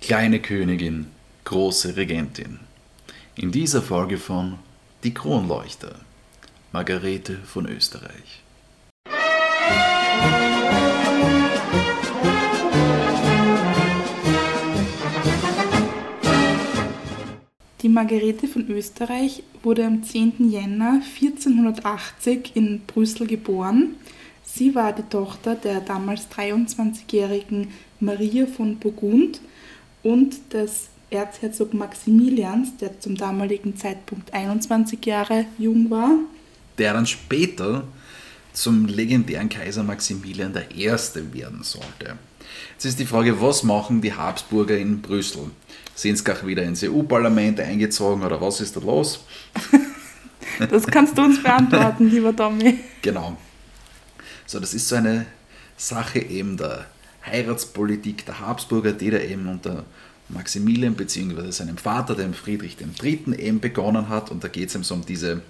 Kleine Königin, große Regentin. In dieser Folge von Die Kronleuchter, Margarete von Österreich. Die Margarete von Österreich wurde am 10. Jänner 1480 in Brüssel geboren. Sie war die Tochter der damals 23-jährigen Maria von Burgund und des Erzherzog Maximilians, der zum damaligen Zeitpunkt 21 Jahre jung war. Der dann später zum legendären Kaiser Maximilian I. werden sollte. Jetzt ist die Frage, was machen die Habsburger in Brüssel? Sind sie gleich wieder ins EU-Parlament eingezogen oder was ist da los? das kannst du uns beantworten, lieber Tommy. Genau. So, das ist so eine Sache eben der Heiratspolitik der Habsburger, die da eben unter Maximilian bzw. seinem Vater, dem Friedrich III., eben begonnen hat. Und da geht es eben so um diese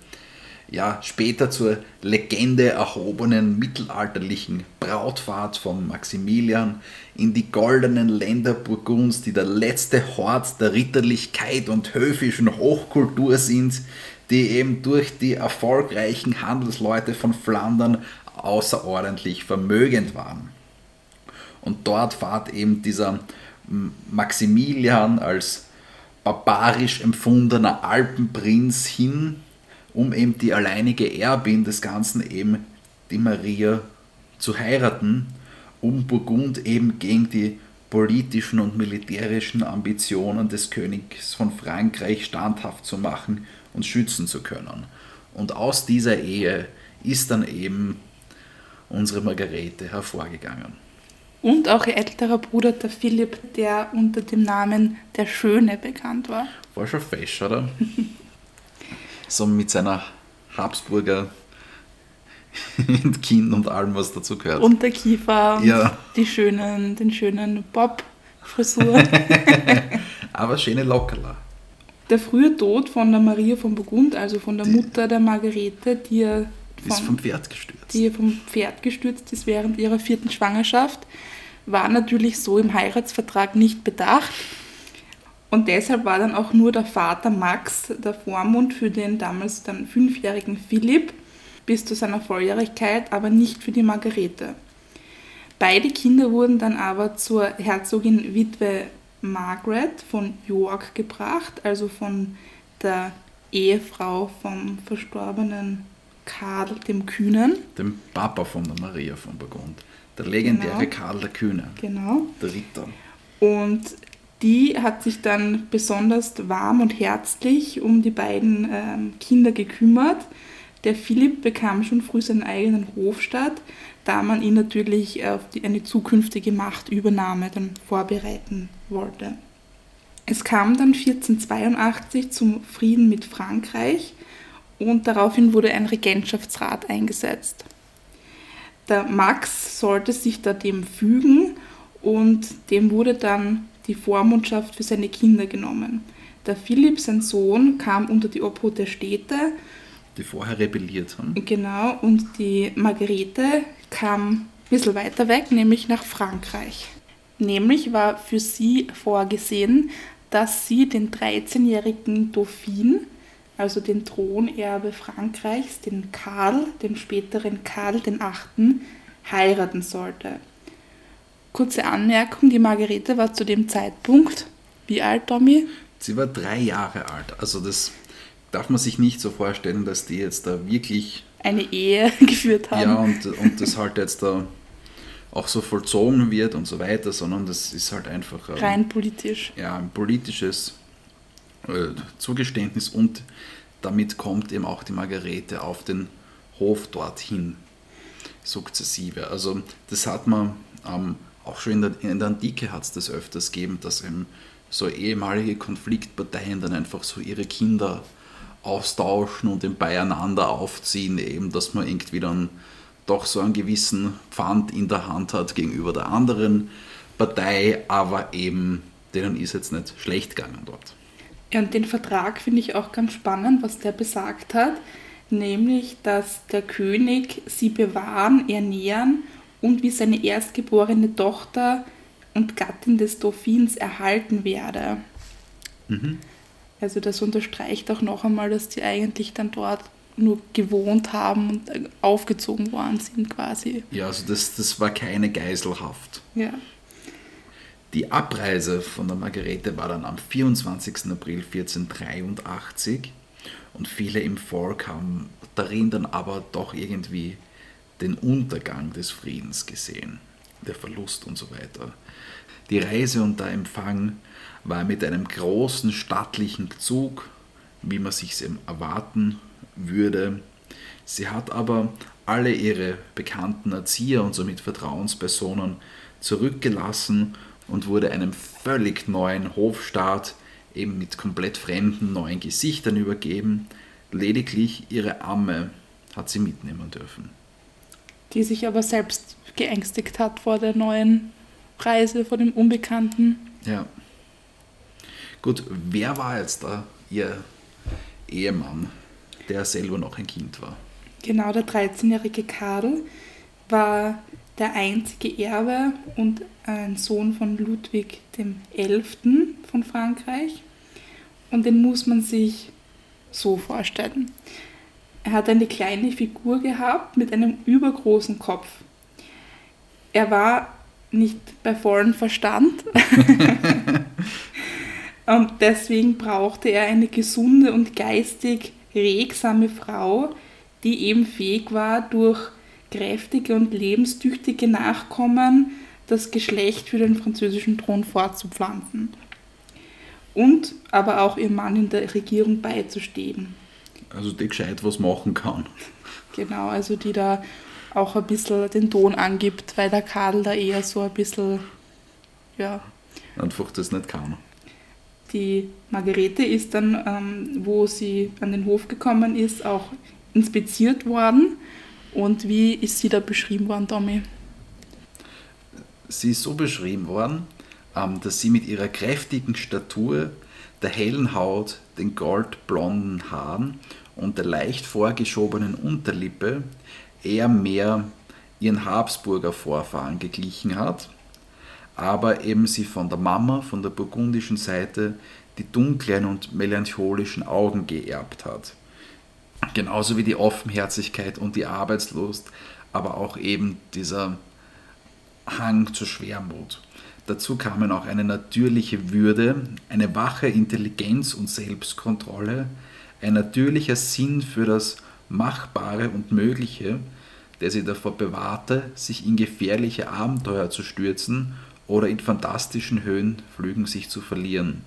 ja, später zur Legende erhobenen mittelalterlichen Brautfahrt von Maximilian in die goldenen Länder Burgunds, die der letzte Hort der Ritterlichkeit und höfischen Hochkultur sind, die eben durch die erfolgreichen Handelsleute von Flandern außerordentlich vermögend waren. Und dort fahrt eben dieser Maximilian als barbarisch empfundener Alpenprinz hin, um eben die alleinige Erbin des Ganzen, eben die Maria, zu heiraten, um Burgund eben gegen die politischen und militärischen Ambitionen des Königs von Frankreich standhaft zu machen und schützen zu können. Und aus dieser Ehe ist dann eben unsere Margarete hervorgegangen. Und auch ihr älterer Bruder, der Philipp, der unter dem Namen der Schöne bekannt war. War schon fesch, oder? so mit seiner Habsburger Kinn und allem, was dazu gehört. Und der Kiefer und ja. die schönen, den schönen Bob-Frisur. Aber schöne Lockerler. Der frühe Tod von der Maria von Burgund, also von der die, Mutter der Margarete, die er von, ist vom Pferd gestürzt. Die vom Pferd gestürzt ist während ihrer vierten Schwangerschaft, war natürlich so im Heiratsvertrag nicht bedacht. Und deshalb war dann auch nur der Vater Max der Vormund für den damals dann fünfjährigen Philipp bis zu seiner Volljährigkeit, aber nicht für die Margarete. Beide Kinder wurden dann aber zur Herzogin Witwe Margaret von York gebracht, also von der Ehefrau vom verstorbenen Karl dem Kühnen. Dem Papa von der Maria von Burgund. Der legendäre genau. Karl der Kühne. Genau. Der Ritter. Und die hat sich dann besonders warm und herzlich um die beiden ähm, Kinder gekümmert. Der Philipp bekam schon früh seinen eigenen Hofstaat, da man ihn natürlich auf die, eine zukünftige Machtübernahme dann vorbereiten wollte. Es kam dann 1482 zum Frieden mit Frankreich und daraufhin wurde ein Regentschaftsrat eingesetzt. Der Max sollte sich da dem fügen und dem wurde dann die Vormundschaft für seine Kinder genommen. Der Philipp, sein Sohn, kam unter die Obhut der Städte. Die vorher rebelliert haben. Genau, und die Margarete kam ein bisschen weiter weg, nämlich nach Frankreich. Nämlich war für sie vorgesehen, dass sie den 13-jährigen Dauphin also den Thronerbe Frankreichs, den Karl, den späteren Karl den Achten, heiraten sollte. Kurze Anmerkung, die Margarete war zu dem Zeitpunkt, wie alt, Tommy? Sie war drei Jahre alt. Also das darf man sich nicht so vorstellen, dass die jetzt da wirklich... Eine Ehe geführt haben. Ja, und, und das halt jetzt da auch so vollzogen wird und so weiter, sondern das ist halt einfach... Ähm, Rein politisch. Ja, ein politisches äh, Zugeständnis und damit kommt eben auch die Margarete auf den Hof dorthin sukzessive. Also das hat man ähm, auch schon in der, in der Antike hat es das öfters gegeben, dass eben so ehemalige Konfliktparteien dann einfach so ihre Kinder austauschen und beieinander aufziehen, eben dass man irgendwie dann doch so einen gewissen Pfand in der Hand hat gegenüber der anderen Partei, aber eben denen ist jetzt nicht schlecht gegangen dort. Ja, und den Vertrag finde ich auch ganz spannend, was der besagt hat, nämlich, dass der König sie bewahren, ernähren und wie seine erstgeborene Tochter und Gattin des Dauphins erhalten werde. Mhm. Also das unterstreicht auch noch einmal, dass die eigentlich dann dort nur gewohnt haben und aufgezogen worden sind quasi. Ja, also das, das war keine Geiselhaft. Ja. Die Abreise von der Margarete war dann am 24. April 1483 und viele im Volk haben darin dann aber doch irgendwie den Untergang des Friedens gesehen, der Verlust und so weiter. Die Reise und der Empfang war mit einem großen stattlichen Zug, wie man sich erwarten würde. Sie hat aber alle ihre bekannten Erzieher und somit Vertrauenspersonen zurückgelassen und wurde einem völlig neuen Hofstaat eben mit komplett fremden neuen Gesichtern übergeben. Lediglich ihre Amme hat sie mitnehmen dürfen. Die sich aber selbst geängstigt hat vor der neuen Reise, vor dem Unbekannten. Ja. Gut, wer war jetzt da ihr Ehemann, der selber noch ein Kind war? Genau, der 13-jährige Karl war der einzige Erbe und ein Sohn von Ludwig XI. von Frankreich. Und den muss man sich so vorstellen. Er hat eine kleine Figur gehabt mit einem übergroßen Kopf. Er war nicht bei vollem Verstand. und deswegen brauchte er eine gesunde und geistig regsame Frau, die eben fähig war, durch kräftige und lebenstüchtige Nachkommen das Geschlecht für den französischen Thron fortzupflanzen. Und aber auch ihrem Mann in der Regierung beizustehen. Also die gescheit was machen kann. Genau, also die da auch ein bisschen den Ton angibt, weil der Karl da eher so ein bisschen, ja. Einfach das nicht kann. Die Margarete ist dann, ähm, wo sie an den Hof gekommen ist, auch inspiziert worden. Und wie ist sie da beschrieben worden, Tommy? Sie ist so beschrieben worden, ähm, dass sie mit ihrer kräftigen Statur, der hellen Haut, den goldblonden Haaren und der leicht vorgeschobenen Unterlippe eher mehr ihren Habsburger Vorfahren geglichen hat, aber eben sie von der Mama, von der burgundischen Seite, die dunklen und melancholischen Augen geerbt hat. Genauso wie die Offenherzigkeit und die Arbeitslust, aber auch eben dieser Hang zur Schwermut. Dazu kamen auch eine natürliche Würde, eine wache Intelligenz und Selbstkontrolle, ein natürlicher Sinn für das Machbare und Mögliche, der sie davor bewahrte, sich in gefährliche Abenteuer zu stürzen oder in fantastischen Höhenflügen sich zu verlieren.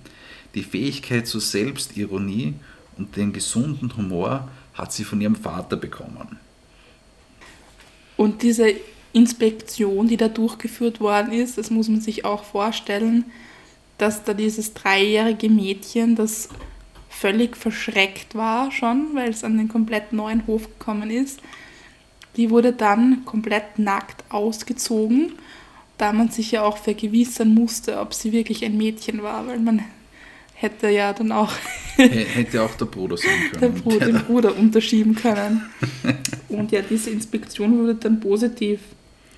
Die Fähigkeit zur Selbstironie und den gesunden Humor hat sie von ihrem Vater bekommen. Und diese Inspektion, die da durchgeführt worden ist, das muss man sich auch vorstellen, dass da dieses dreijährige Mädchen, das völlig verschreckt war schon, weil es an den komplett neuen Hof gekommen ist, die wurde dann komplett nackt ausgezogen, da man sich ja auch vergewissern musste, ob sie wirklich ein Mädchen war, weil man hätte ja dann auch. hätte auch der Bruder sein können. Der Bruder, den Bruder unterschieben können. Und ja, diese Inspektion wurde dann positiv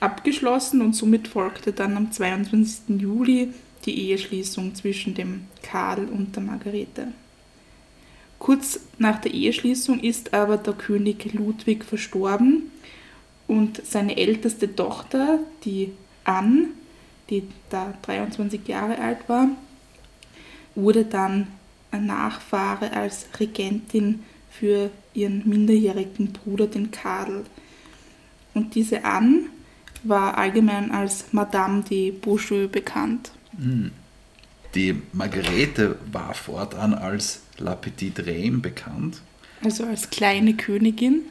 abgeschlossen und somit folgte dann am 22. Juli die Eheschließung zwischen dem Karl und der Margarete. Kurz nach der Eheschließung ist aber der König Ludwig verstorben und seine älteste Tochter, die Anne, die da 23 Jahre alt war, wurde dann ein Nachfahre als Regentin für ihren minderjährigen Bruder, den Karl. Und diese Anne war allgemein als Madame de Beaujeu bekannt. Hm. Die Margarete war fortan als La Petite Reine bekannt. Also als kleine Königin.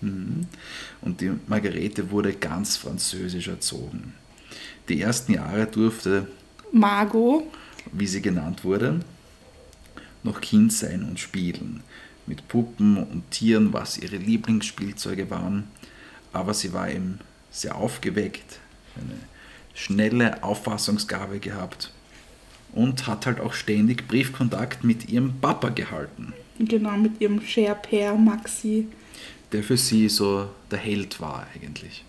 Hm. Und die Margarete wurde ganz französisch erzogen. Die ersten Jahre durfte Margot wie sie genannt wurde, noch Kind sein und spielen. Mit Puppen und Tieren, was ihre Lieblingsspielzeuge waren. Aber sie war eben sehr aufgeweckt, eine schnelle Auffassungsgabe gehabt und hat halt auch ständig Briefkontakt mit ihrem Papa gehalten. Genau, mit ihrem Cher Père Maxi. Der für sie so der Held war eigentlich.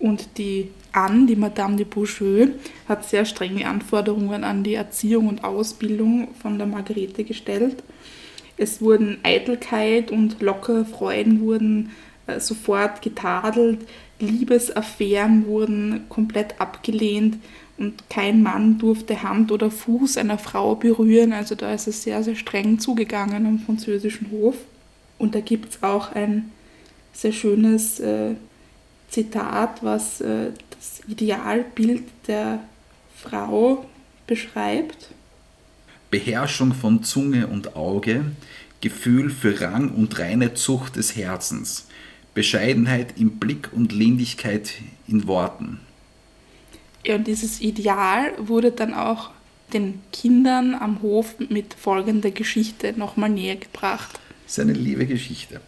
Und die Anne, die Madame de Beaujeu, hat sehr strenge Anforderungen an die Erziehung und Ausbildung von der Margarete gestellt. Es wurden Eitelkeit und lockere Freuden wurden äh, sofort getadelt, Liebesaffären wurden komplett abgelehnt und kein Mann durfte Hand oder Fuß einer Frau berühren. Also da ist es sehr, sehr streng zugegangen am französischen Hof. Und da gibt es auch ein sehr schönes äh, Zitat, was äh, das Idealbild der Frau beschreibt. Beherrschung von Zunge und Auge, Gefühl für Rang und reine Zucht des Herzens, Bescheidenheit im Blick und Lindigkeit in Worten. Ja, und dieses Ideal wurde dann auch den Kindern am Hof mit folgender Geschichte nochmal näher gebracht. Seine liebe Geschichte.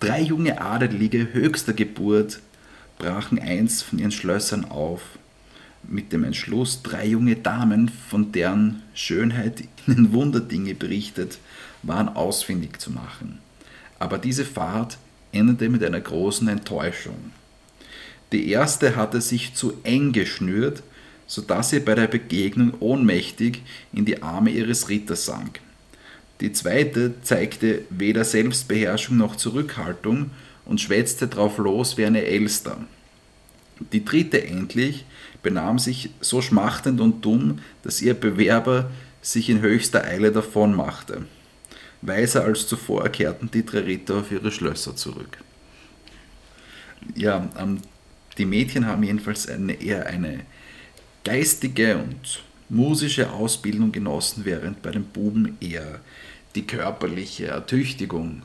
Drei junge Adelige höchster Geburt brachen eins von ihren Schlössern auf, mit dem Entschluss, drei junge Damen, von deren Schönheit ihnen Wunderdinge berichtet waren, ausfindig zu machen. Aber diese Fahrt endete mit einer großen Enttäuschung. Die erste hatte sich zu eng geschnürt, so dass sie bei der Begegnung ohnmächtig in die Arme ihres Ritters sank. Die zweite zeigte weder Selbstbeherrschung noch Zurückhaltung und schwätzte drauf los wie eine Elster. Die dritte endlich benahm sich so schmachtend und dumm, dass ihr Bewerber sich in höchster Eile davonmachte. Weiser als zuvor kehrten die drei Ritter auf ihre Schlösser zurück. Ja, ähm, die Mädchen haben jedenfalls eine, eher eine geistige und musische Ausbildung genossen, während bei den Buben eher die körperliche Ertüchtigung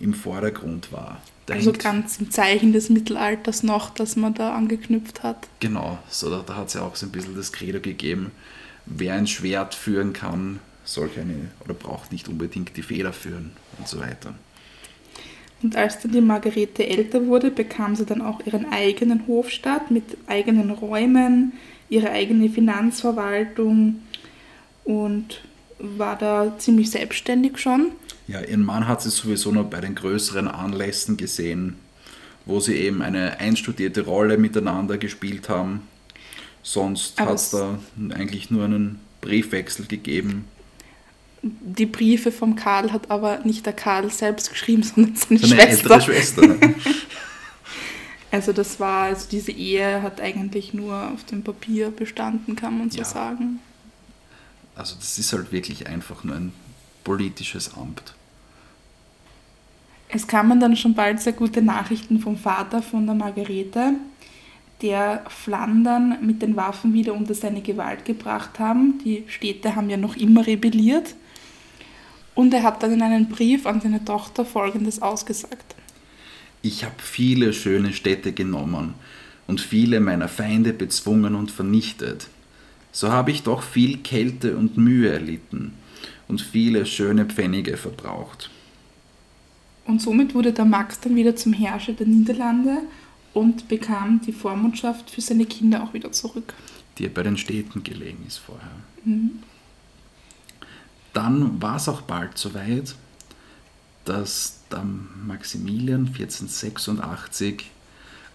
im Vordergrund war. Da also ganz im Zeichen des Mittelalters noch, dass man da angeknüpft hat. Genau, so da, da hat es ja auch so ein bisschen das Credo gegeben, wer ein Schwert führen kann, soll keine oder braucht nicht unbedingt die Feder führen und so weiter. Und als dann die Margarete älter wurde, bekam sie dann auch ihren eigenen Hofstaat mit eigenen Räumen, ihre eigene Finanzverwaltung und war da ziemlich selbstständig schon. Ja, ihren Mann hat sie sowieso nur bei den größeren Anlässen gesehen, wo sie eben eine einstudierte Rolle miteinander gespielt haben. Sonst hat es da eigentlich nur einen Briefwechsel gegeben. Die Briefe vom Karl hat aber nicht der Karl selbst geschrieben, sondern seine, seine Schwester. Schwester. also das war, also diese Ehe hat eigentlich nur auf dem Papier bestanden, kann man so ja. sagen. Also das ist halt wirklich einfach nur ein politisches Amt. Es kamen dann schon bald sehr gute Nachrichten vom Vater von der Margarete, der Flandern mit den Waffen wieder unter seine Gewalt gebracht haben. Die Städte haben ja noch immer rebelliert. Und er hat dann in einem Brief an seine Tochter Folgendes ausgesagt. Ich habe viele schöne Städte genommen und viele meiner Feinde bezwungen und vernichtet. So habe ich doch viel Kälte und Mühe erlitten und viele schöne Pfennige verbraucht. Und somit wurde der Max dann wieder zum Herrscher der Niederlande und bekam die Vormundschaft für seine Kinder auch wieder zurück. Die bei den Städten gelegen ist vorher. Mhm. Dann war es auch bald soweit, dass der Maximilian 1486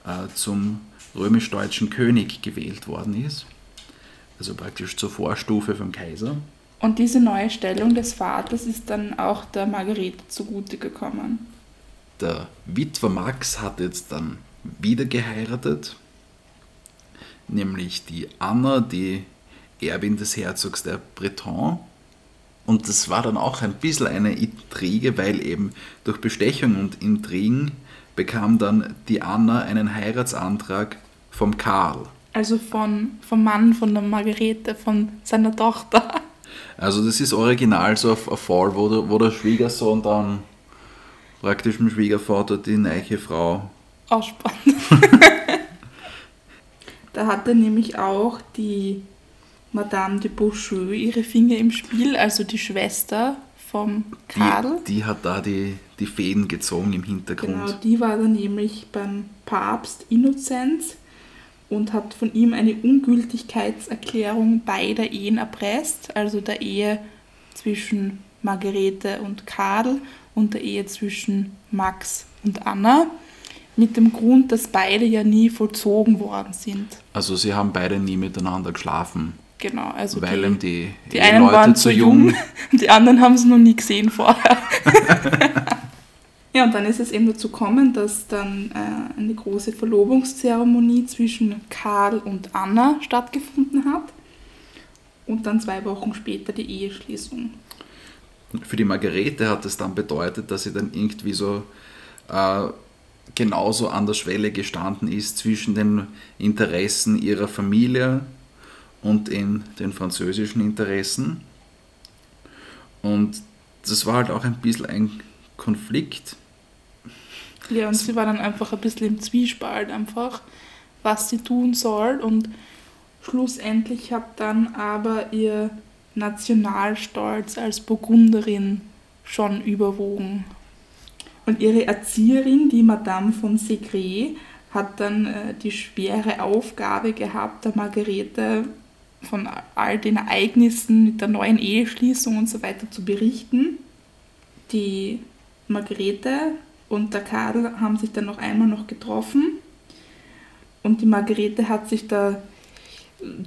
äh, zum römisch-deutschen König gewählt worden ist. Also praktisch zur Vorstufe vom Kaiser. Und diese neue Stellung des Vaters ist dann auch der Margarete zugute gekommen. Der Witwer Max hat jetzt dann wieder geheiratet, nämlich die Anna, die Erbin des Herzogs der Breton. Und das war dann auch ein bisschen eine Intrige, weil eben durch Bestechung und Intrigen bekam dann die Anna einen Heiratsantrag vom Karl. Also von, vom Mann von der Margarete, von seiner Tochter. Also das ist original so ein Fall, wo der, wo der Schwiegersohn dann praktisch dem Schwiegervater die neue Frau ausspannt. da hatte nämlich auch die Madame de Beaujeu ihre Finger im Spiel, also die Schwester vom Karl. Die, die hat da die, die Fäden gezogen im Hintergrund. Genau, die war dann nämlich beim Papst Innozenz und hat von ihm eine Ungültigkeitserklärung beider Ehen erpresst, also der Ehe zwischen Margarete und Karl und der Ehe zwischen Max und Anna, mit dem Grund, dass beide ja nie vollzogen worden sind. Also sie haben beide nie miteinander geschlafen. Genau, also weil die, die, die einen Eheleute waren zu jung, die anderen haben es noch nie gesehen vorher. ja, und dann ist es eben dazu gekommen, dass dann äh, eine große Verlobungszeremonie zwischen Karl und Anna stattgefunden hat und dann zwei Wochen später die Eheschließung. Für die Margarete hat es dann bedeutet, dass sie dann irgendwie so äh, genauso an der Schwelle gestanden ist zwischen den Interessen ihrer Familie und in den französischen Interessen. Und das war halt auch ein bisschen ein Konflikt. Ja, und sie war dann einfach ein bisschen im Zwiespalt, einfach, was sie tun soll. Und schlussendlich hat dann aber ihr Nationalstolz als Burgunderin schon überwogen. Und ihre Erzieherin, die Madame von Segret, hat dann äh, die schwere Aufgabe gehabt, der Margarete von all den Ereignissen mit der neuen Eheschließung und so weiter zu berichten. Die Margarete und der Karl haben sich dann noch einmal noch getroffen und die Margarete hat sich da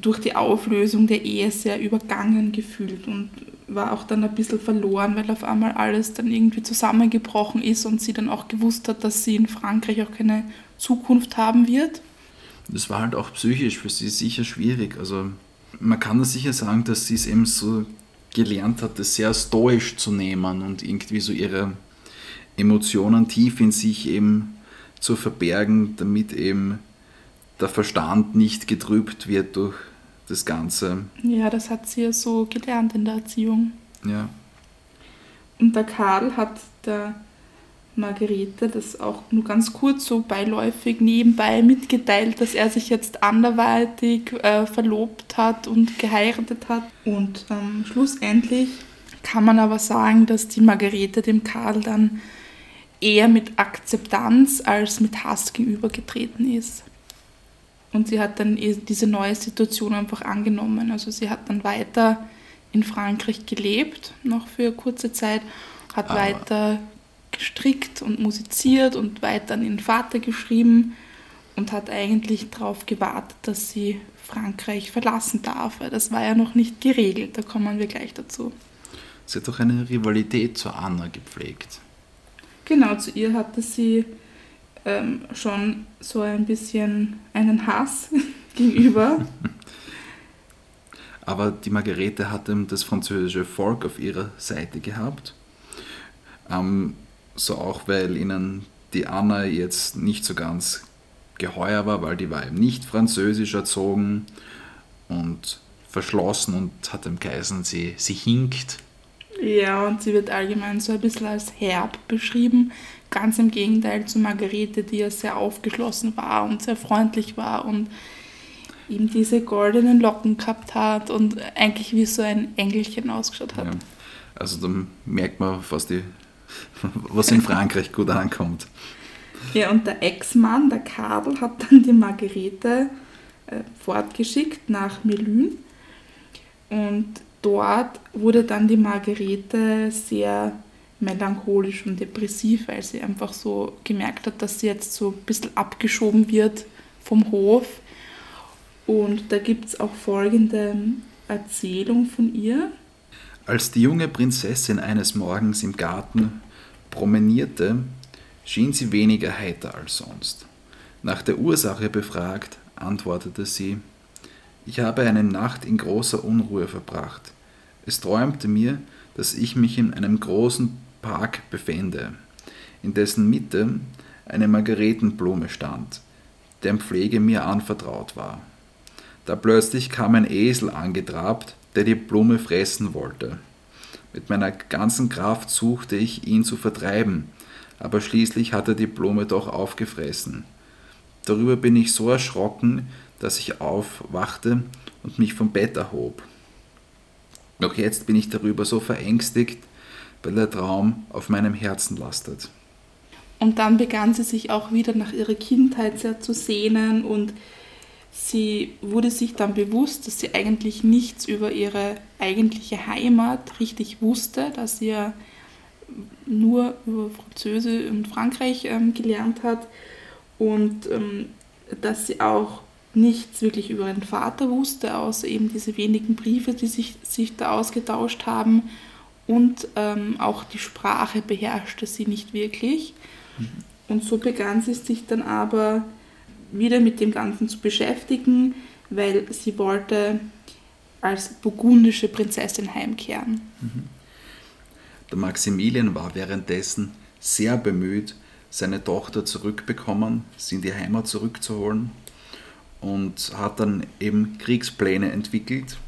durch die Auflösung der Ehe sehr übergangen gefühlt und war auch dann ein bisschen verloren, weil auf einmal alles dann irgendwie zusammengebrochen ist und sie dann auch gewusst hat, dass sie in Frankreich auch keine Zukunft haben wird. Das war halt auch psychisch für sie sicher schwierig. Also man kann das sicher sagen, dass sie es eben so gelernt hat, das sehr stoisch zu nehmen und irgendwie so ihre Emotionen tief in sich eben zu verbergen, damit eben der Verstand nicht getrübt wird durch das Ganze. Ja, das hat sie ja so gelernt in der Erziehung. Ja. Und der Karl hat der Margarete das auch nur ganz kurz so beiläufig nebenbei mitgeteilt, dass er sich jetzt anderweitig äh, verlobt hat und geheiratet hat. Und ähm, schlussendlich kann man aber sagen, dass die Margarete dem Karl dann eher mit Akzeptanz als mit Hass gegenübergetreten ist. Und sie hat dann eh diese neue Situation einfach angenommen. Also sie hat dann weiter in Frankreich gelebt, noch für kurze Zeit, hat aber weiter gestrickt und musiziert und weiter an ihren Vater geschrieben und hat eigentlich darauf gewartet, dass sie Frankreich verlassen darf. Das war ja noch nicht geregelt, da kommen wir gleich dazu. Sie hat doch eine Rivalität zu Anna gepflegt. Genau, zu ihr hatte sie ähm, schon so ein bisschen einen Hass gegenüber. Aber die Margarete hatte das französische Volk auf ihrer Seite gehabt. Ähm, so auch, weil ihnen die Anna jetzt nicht so ganz geheuer war, weil die war eben nicht französisch erzogen und verschlossen und hat dem Geheißen, sie, sie hinkt. Ja, und sie wird allgemein so ein bisschen als herb beschrieben. Ganz im Gegenteil zu Margarete, die ja sehr aufgeschlossen war und sehr freundlich war und ihm diese goldenen Locken gehabt hat und eigentlich wie so ein Engelchen ausgeschaut hat. Ja, also da merkt man, was die was in Frankreich gut ankommt. Ja, und der Ex-Mann, der Kabel, hat dann die Margarete äh, fortgeschickt nach Melun. Und dort wurde dann die Margarete sehr melancholisch und depressiv, weil sie einfach so gemerkt hat, dass sie jetzt so ein bisschen abgeschoben wird vom Hof. Und da gibt es auch folgende Erzählung von ihr. Als die junge Prinzessin eines Morgens im Garten promenierte, schien sie weniger heiter als sonst. Nach der Ursache befragt, antwortete sie, ich habe eine Nacht in großer Unruhe verbracht. Es träumte mir, dass ich mich in einem großen Park befände, in dessen Mitte eine Margaretenblume stand, deren Pflege mir anvertraut war. Da plötzlich kam ein Esel angetrabt, der die Blume fressen wollte. Mit meiner ganzen Kraft suchte ich, ihn zu vertreiben, aber schließlich hat er die Blume doch aufgefressen. Darüber bin ich so erschrocken, dass ich aufwachte und mich vom Bett erhob. Noch jetzt bin ich darüber so verängstigt, weil der Traum auf meinem Herzen lastet. Und dann begann sie sich auch wieder nach ihrer Kindheit sehr zu sehnen und Sie wurde sich dann bewusst, dass sie eigentlich nichts über ihre eigentliche Heimat richtig wusste, dass sie ja nur über Französisch und Frankreich ähm, gelernt hat. und ähm, dass sie auch nichts wirklich über ihren Vater wusste, außer eben diese wenigen Briefe, die sich, sich da ausgetauscht haben. Und ähm, auch die Sprache beherrschte sie nicht wirklich. Mhm. Und so begann sie sich dann aber wieder mit dem Ganzen zu beschäftigen, weil sie wollte als burgundische Prinzessin heimkehren. Mhm. Der Maximilian war währenddessen sehr bemüht, seine Tochter zurückbekommen, sie in die Heimat zurückzuholen und hat dann eben Kriegspläne entwickelt.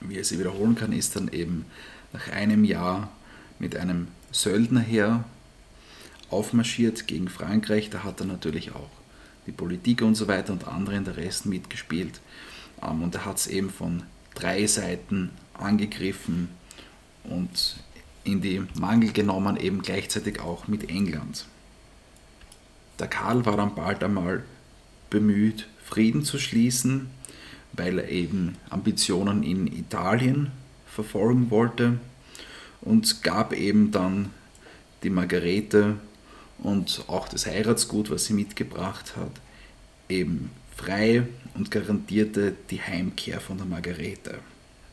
Wie er sie wiederholen kann, ist dann eben nach einem Jahr mit einem Söldnerheer aufmarschiert gegen Frankreich. Da hat er natürlich auch die Politik und so weiter und andere Interessen mitgespielt. Ähm, und er hat es eben von drei Seiten angegriffen und in die Mangel genommen, eben gleichzeitig auch mit England. Der Karl war dann bald einmal bemüht, Frieden zu schließen, weil er eben Ambitionen in Italien verfolgen wollte und gab eben dann die Margarete und auch das Heiratsgut, was sie mitgebracht hat, eben frei und garantierte die Heimkehr von der Margarete.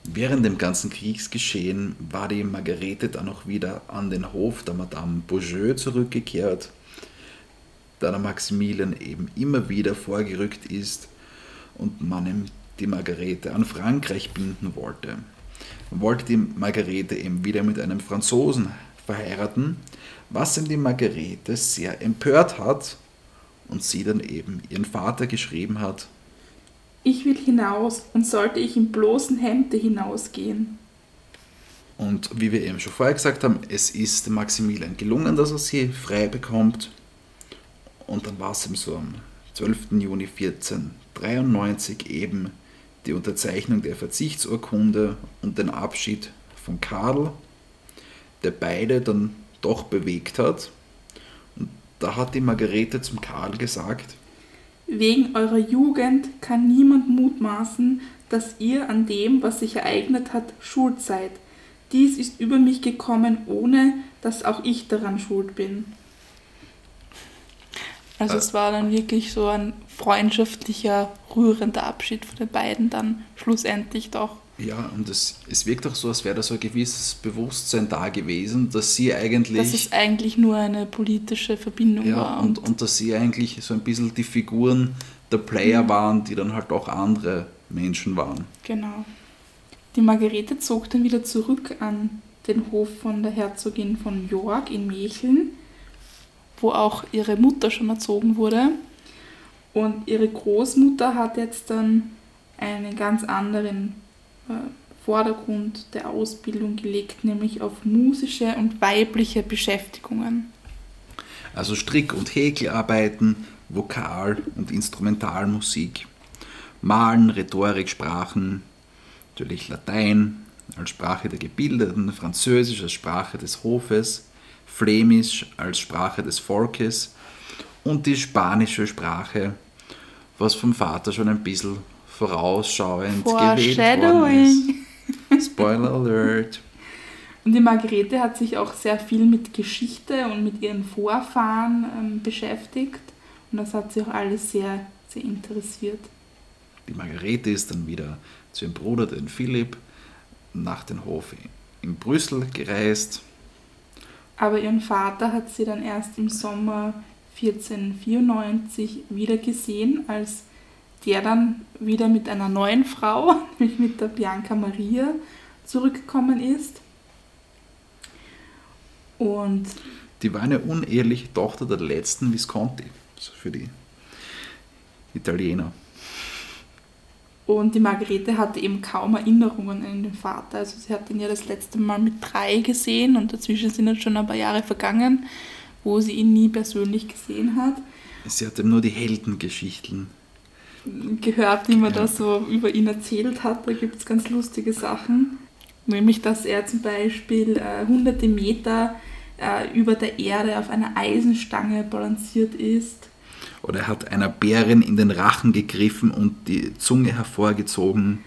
Während dem ganzen Kriegsgeschehen war die Margarete dann auch wieder an den Hof der Madame Beaujeu zurückgekehrt, da der Maximilian eben immer wieder vorgerückt ist und man ihm die Margarete an Frankreich binden wollte. Man wollte die Margarete eben wieder mit einem Franzosen verheiraten, was ihm die Margarete sehr empört hat und sie dann eben ihren Vater geschrieben hat, ich will hinaus und sollte ich im bloßen Hemde hinausgehen. Und wie wir eben schon vorher gesagt haben, es ist Maximilian gelungen, dass er sie frei bekommt. Und dann war es ihm so am 12. Juni 1493 eben die Unterzeichnung der Verzichtsurkunde und den Abschied von Karl, der beide dann doch bewegt hat. Und da hat die Margarete zum Karl gesagt, Wegen eurer Jugend kann niemand mutmaßen, dass ihr an dem, was sich ereignet hat, schuld seid. Dies ist über mich gekommen, ohne dass auch ich daran schuld bin. Also es war dann wirklich so ein freundschaftlicher, rührender Abschied von den beiden dann schlussendlich doch. Ja, und es, es wirkt auch so, als wäre da so ein gewisses Bewusstsein da gewesen, dass sie eigentlich. Dass es eigentlich nur eine politische Verbindung ja, war. Und, und dass sie eigentlich so ein bisschen die Figuren der Player mhm. waren, die dann halt auch andere Menschen waren. Genau. Die Margarete zog dann wieder zurück an den Hof von der Herzogin von York in Mecheln, wo auch ihre Mutter schon erzogen wurde. Und ihre Großmutter hat jetzt dann einen ganz anderen Vordergrund der Ausbildung gelegt, nämlich auf musische und weibliche Beschäftigungen. Also Strick- und Häkelarbeiten, Vokal- und Instrumentalmusik, Malen, Rhetorik, Sprachen, natürlich Latein als Sprache der Gebildeten, Französisch als Sprache des Hofes, Flämisch als Sprache des Volkes und die spanische Sprache, was vom Vater schon ein bisschen vorausschauend gewählt worden ist. Spoiler Alert. Und die Margarete hat sich auch sehr viel mit Geschichte und mit ihren Vorfahren ähm, beschäftigt. Und das hat sie auch alles sehr, sehr interessiert. Die Margarete ist dann wieder zu ihrem Bruder, den Philipp, nach dem Hof in Brüssel gereist. Aber ihren Vater hat sie dann erst im Sommer 1494 wieder gesehen, als der dann wieder mit einer neuen Frau, nämlich mit der Bianca Maria, zurückgekommen ist. Und die war eine uneheliche Tochter der letzten Visconti, also für die Italiener. Und die Margarete hatte eben kaum Erinnerungen an den Vater. Also sie hat ihn ja das letzte Mal mit drei gesehen und dazwischen sind jetzt schon ein paar Jahre vergangen, wo sie ihn nie persönlich gesehen hat. Sie hat ihm nur die Heldengeschichten gehört, die man ja. da so über ihn erzählt hat. Da gibt es ganz lustige Sachen. Nämlich, dass er zum Beispiel äh, hunderte Meter äh, über der Erde auf einer Eisenstange balanciert ist. Oder er hat einer Bärin in den Rachen gegriffen und die Zunge hervorgezogen.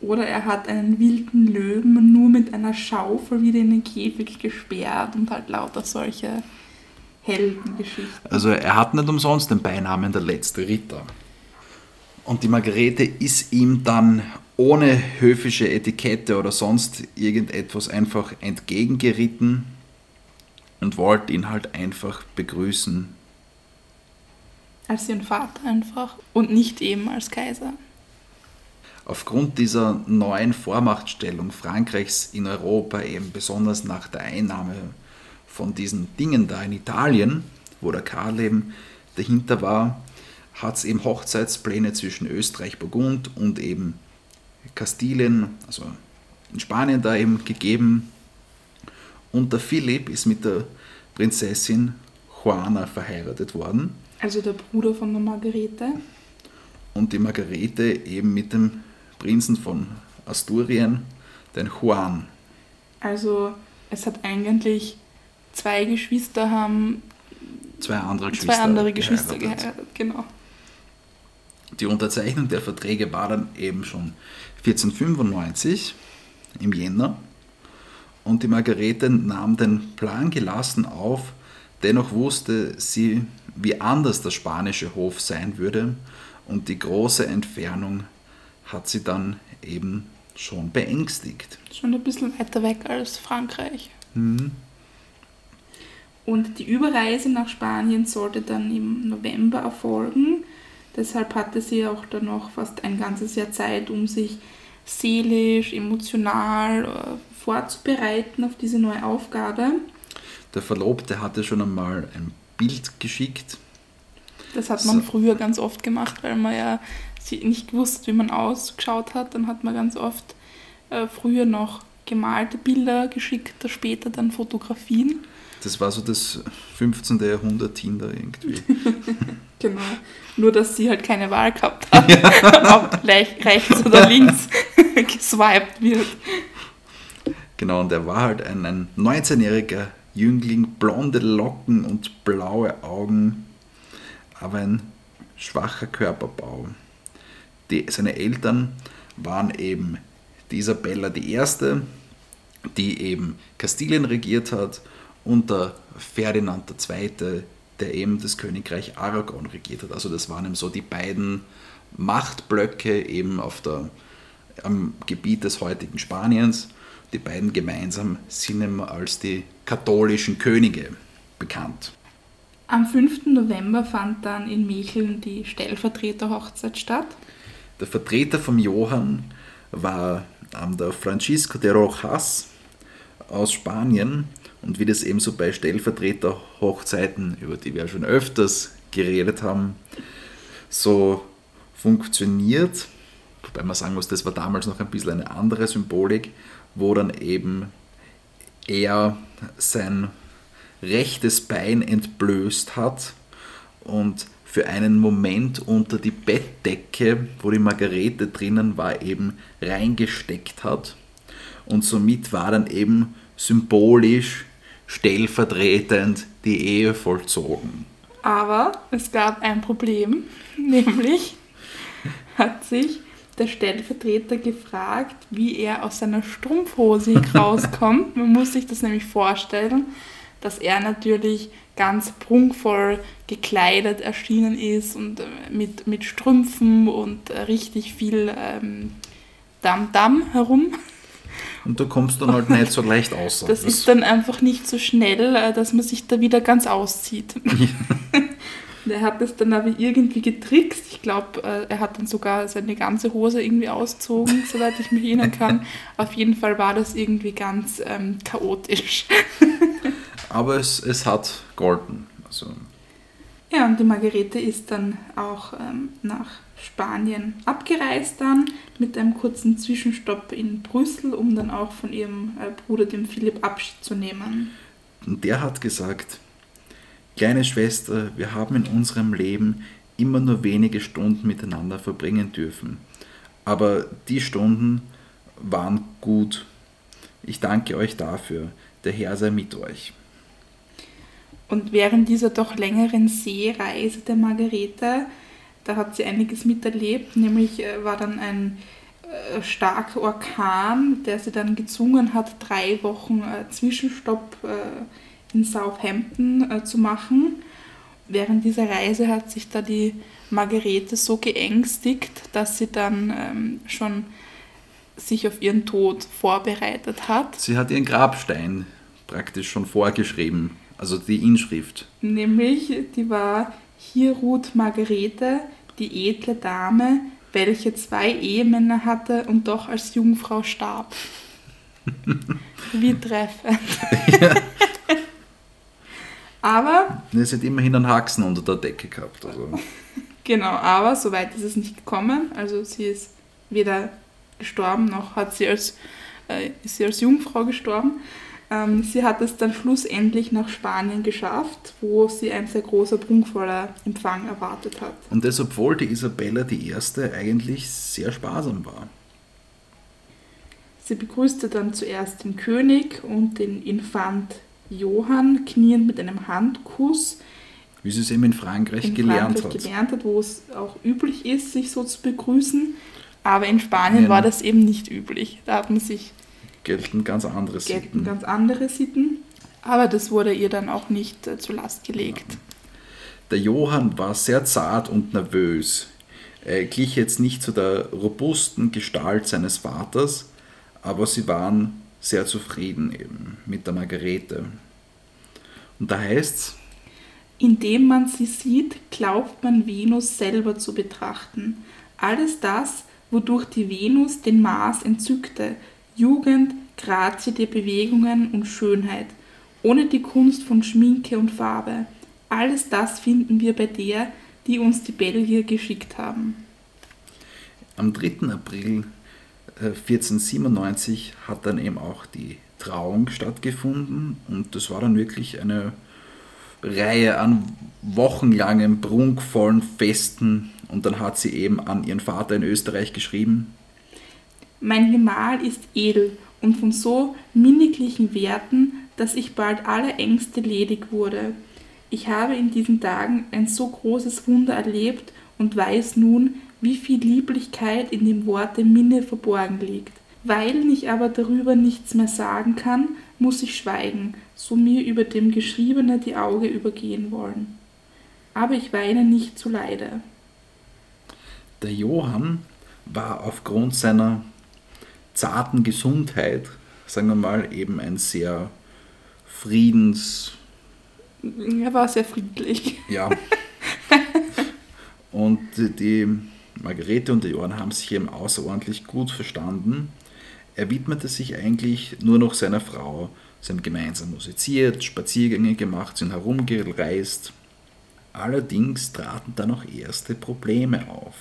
Oder er hat einen wilden Löwen nur mit einer Schaufel wieder in den Käfig gesperrt und halt lauter solche Heldengeschichten. Also er hat nicht umsonst den Beinamen der letzte Ritter. Und die Margarete ist ihm dann ohne höfische Etikette oder sonst irgendetwas einfach entgegengeritten und wollte ihn halt einfach begrüßen. Als ihren Vater einfach und nicht eben als Kaiser. Aufgrund dieser neuen Vormachtstellung Frankreichs in Europa, eben besonders nach der Einnahme von diesen Dingen da in Italien, wo der Karl eben dahinter war, hat es eben Hochzeitspläne zwischen Österreich, Burgund und eben Kastilien, also in Spanien da eben gegeben. Und der Philipp ist mit der Prinzessin Juana verheiratet worden. Also der Bruder von der Margarete. Und die Margarete eben mit dem Prinzen von Asturien, den Juan. Also es hat eigentlich zwei Geschwister haben zwei andere Geschwister, zwei andere Geschwister geheiratet. geheiratet. Genau. Die Unterzeichnung der Verträge war dann eben schon 1495 im Jänner und die Margarete nahm den Plan gelassen auf, dennoch wusste sie, wie anders der spanische Hof sein würde und die große Entfernung hat sie dann eben schon beängstigt. Schon ein bisschen weiter weg als Frankreich. Mhm. Und die Überreise nach Spanien sollte dann im November erfolgen. Deshalb hatte sie auch dann noch fast ein ganzes Jahr Zeit, um sich seelisch, emotional äh, vorzubereiten auf diese neue Aufgabe. Der Verlobte hatte schon einmal ein Bild geschickt. Das hat man so. früher ganz oft gemacht, weil man ja nicht gewusst, wie man ausgeschaut hat. Dann hat man ganz oft äh, früher noch gemalte Bilder geschickt, später dann Fotografien. Das war so das 15. Jahrhundert Tinder irgendwie. genau. Nur, dass sie halt keine Wahl gehabt hat, ob rechts oder links geswiped wird. Genau, und er war halt ein, ein 19-jähriger Jüngling, blonde Locken und blaue Augen, aber ein schwacher Körperbau. Die, seine Eltern waren eben die Isabella I., die eben Kastilien regiert hat unter Ferdinand II., der eben das Königreich Aragon regiert hat. Also das waren eben so die beiden Machtblöcke eben auf der, am Gebiet des heutigen Spaniens. Die beiden gemeinsam sind eben als die katholischen Könige bekannt. Am 5. November fand dann in Mecheln die Stellvertreterhochzeit statt. Der Vertreter vom Johann war ähm, der Francisco de Rojas aus Spanien und wie das eben so bei Stellvertreter-Hochzeiten, über die wir schon öfters geredet haben, so funktioniert, wobei man sagen muss, das war damals noch ein bisschen eine andere Symbolik, wo dann eben er sein rechtes Bein entblößt hat und für einen Moment unter die Bettdecke, wo die Margarete drinnen war, eben reingesteckt hat. Und somit war dann eben symbolisch stellvertretend die Ehe vollzogen. Aber es gab ein Problem, nämlich hat sich der Stellvertreter gefragt, wie er aus seiner Strumpfhose rauskommt. Man muss sich das nämlich vorstellen, dass er natürlich ganz prunkvoll gekleidet erschienen ist und äh, mit, mit Strümpfen und äh, richtig viel ähm, Damm-Damm herum. Und du kommst dann halt nicht so leicht aus. Das, das ist dann einfach nicht so schnell, äh, dass man sich da wieder ganz auszieht. Ja. er hat das dann aber irgendwie getrickst. Ich glaube, äh, er hat dann sogar seine ganze Hose irgendwie auszogen, soweit ich mich erinnern kann. Auf jeden Fall war das irgendwie ganz ähm, chaotisch. aber es, es hat golden. Also. Ja, und die Margarete ist dann auch ähm, nach Spanien abgereist dann mit einem kurzen Zwischenstopp in Brüssel, um dann auch von ihrem äh, Bruder, dem Philipp, Abschied zu nehmen. Und der hat gesagt, kleine Schwester, wir haben in unserem Leben immer nur wenige Stunden miteinander verbringen dürfen. Aber die Stunden waren gut. Ich danke euch dafür. Der Herr sei mit euch. Und während dieser doch längeren Seereise der Margarete da hat sie einiges miterlebt, nämlich äh, war dann ein äh, starker Orkan, der sie dann gezwungen hat, drei Wochen äh, Zwischenstopp in Southampton zu machen. Während dieser Reise hat sich da die Margarete so geängstigt, dass sie dann ähm, schon sich auf ihren Tod vorbereitet hat. Sie hat ihren Grabstein praktisch schon vorgeschrieben, also die Inschrift. Nämlich, die war hier ruht Margarete, die edle Dame, welche zwei Ehemänner hatte und doch als Jungfrau starb. Wie treffend. Ja. aber. Sie hat immerhin einen Haxen unter der Decke gehabt. Also. Genau, aber so weit ist es nicht gekommen. Also sie ist weder gestorben noch hat sie als, äh, ist sie als Jungfrau gestorben. Ähm, sie hat es dann schlussendlich nach Spanien geschafft, wo sie ein sehr großer, prunkvoller Empfang erwartet hat. Und das, obwohl die Isabella die Erste eigentlich sehr sparsam war. Sie begrüßte dann zuerst den König und den Infant Johann kniend mit einem Handkuss. Wie sie es eben in Frankreich in gelernt Frankreich hat. gelernt hat, wo es auch üblich ist, sich so zu begrüßen. Aber in Spanien ja. war das eben nicht üblich. Da hat man sich gelten ganz andere Sitten. Gelten ganz andere Sitten. Aber das wurde ihr dann auch nicht äh, zur Last gelegt. Der Johann war sehr zart und nervös. Er glich jetzt nicht zu der robusten Gestalt seines Vaters, aber sie waren sehr zufrieden eben mit der Margarete. Und da heißt's, indem man sie sieht, glaubt man Venus selber zu betrachten. Alles das, wodurch die Venus den Mars entzückte, Jugend, Grazie der Bewegungen und Schönheit, ohne die Kunst von Schminke und Farbe. Alles das finden wir bei der, die uns die Belgier geschickt haben. Am 3. April 1497 äh, hat dann eben auch die Trauung stattgefunden und das war dann wirklich eine Reihe an wochenlangen, prunkvollen Festen und dann hat sie eben an ihren Vater in Österreich geschrieben, mein Gemahl ist edel und von so minniglichen Werten, dass ich bald aller Ängste ledig wurde. Ich habe in diesen Tagen ein so großes Wunder erlebt und weiß nun, wie viel Lieblichkeit in dem Worte Minne verborgen liegt. Weil ich aber darüber nichts mehr sagen kann, muss ich schweigen, so mir über dem Geschriebene die Auge übergehen wollen. Aber ich weine nicht zu Leide. Der Johann war aufgrund seiner zarten Gesundheit, sagen wir mal, eben ein sehr friedens... Er war sehr friedlich. Ja. Und die Margarete und der Johann haben sich eben außerordentlich gut verstanden. Er widmete sich eigentlich nur noch seiner Frau. Sie haben gemeinsam musiziert, Spaziergänge gemacht, sind herumgereist. Allerdings traten da noch erste Probleme auf.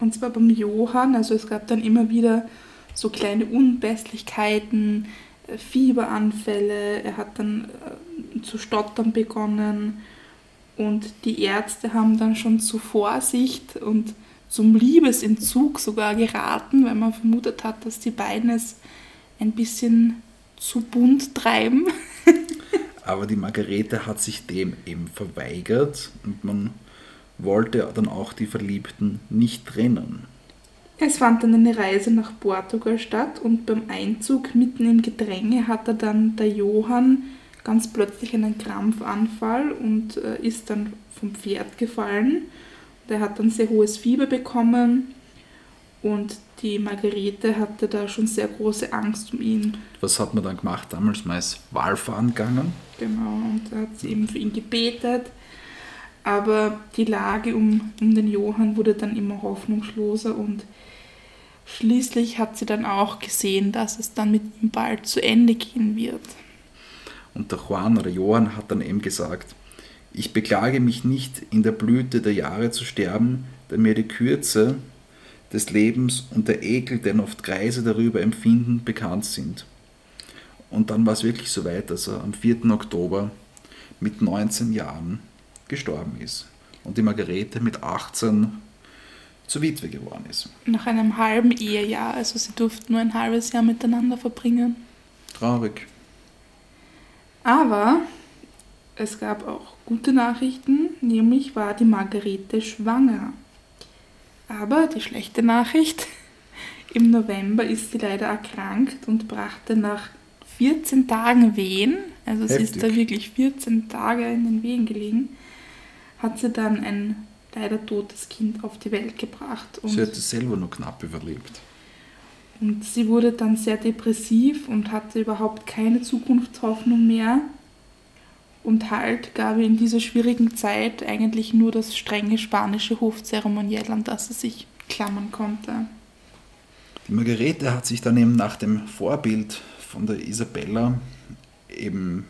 Und zwar beim Johann, also es gab dann immer wieder so kleine Unpässlichkeiten, äh, Fieberanfälle, er hat dann äh, zu stottern begonnen und die Ärzte haben dann schon zu Vorsicht und zum Liebesentzug sogar geraten, weil man vermutet hat, dass die beiden es ein bisschen zu bunt treiben. Aber die Margarete hat sich dem eben verweigert und man wollte dann auch die Verliebten nicht trennen. Es fand dann eine Reise nach Portugal statt und beim Einzug mitten im Gedränge hatte dann der Johann ganz plötzlich einen Krampfanfall und äh, ist dann vom Pferd gefallen. Der hat dann sehr hohes Fieber bekommen und die Margarete hatte da schon sehr große Angst um ihn. Was hat man dann gemacht? Damals mal ist Wahlfahren gegangen. Genau, und da hat sie eben für ihn gebetet. Aber die Lage um, um den Johann wurde dann immer hoffnungsloser und schließlich hat sie dann auch gesehen, dass es dann mit ihm bald zu Ende gehen wird. Und der Juan oder Johann hat dann eben gesagt, ich beklage mich nicht, in der Blüte der Jahre zu sterben, da mir die Kürze des Lebens und der Ekel, den oft Kreise darüber empfinden, bekannt sind. Und dann war es wirklich so weit, dass er am 4. Oktober mit 19 Jahren gestorben ist und die Margarete mit 18 zur Witwe geworden ist. Nach einem halben Ehejahr, also sie durften nur ein halbes Jahr miteinander verbringen. Traurig. Aber es gab auch gute Nachrichten, nämlich war die Margarete schwanger. Aber die schlechte Nachricht, im November ist sie leider erkrankt und brachte nach 14 Tagen Wehen, also sie ist Heftig. da wirklich 14 Tage in den Wehen gelegen, hat sie dann ein leider totes Kind auf die Welt gebracht. Und Sie hat es selber nur knapp überlebt. Und sie wurde dann sehr depressiv und hatte überhaupt keine Zukunftshoffnung mehr. Und Halt gab in dieser schwierigen Zeit eigentlich nur das strenge spanische Hofzeremoniell, an das sie sich klammern konnte. Die Margarete hat sich dann eben nach dem Vorbild von der Isabella eben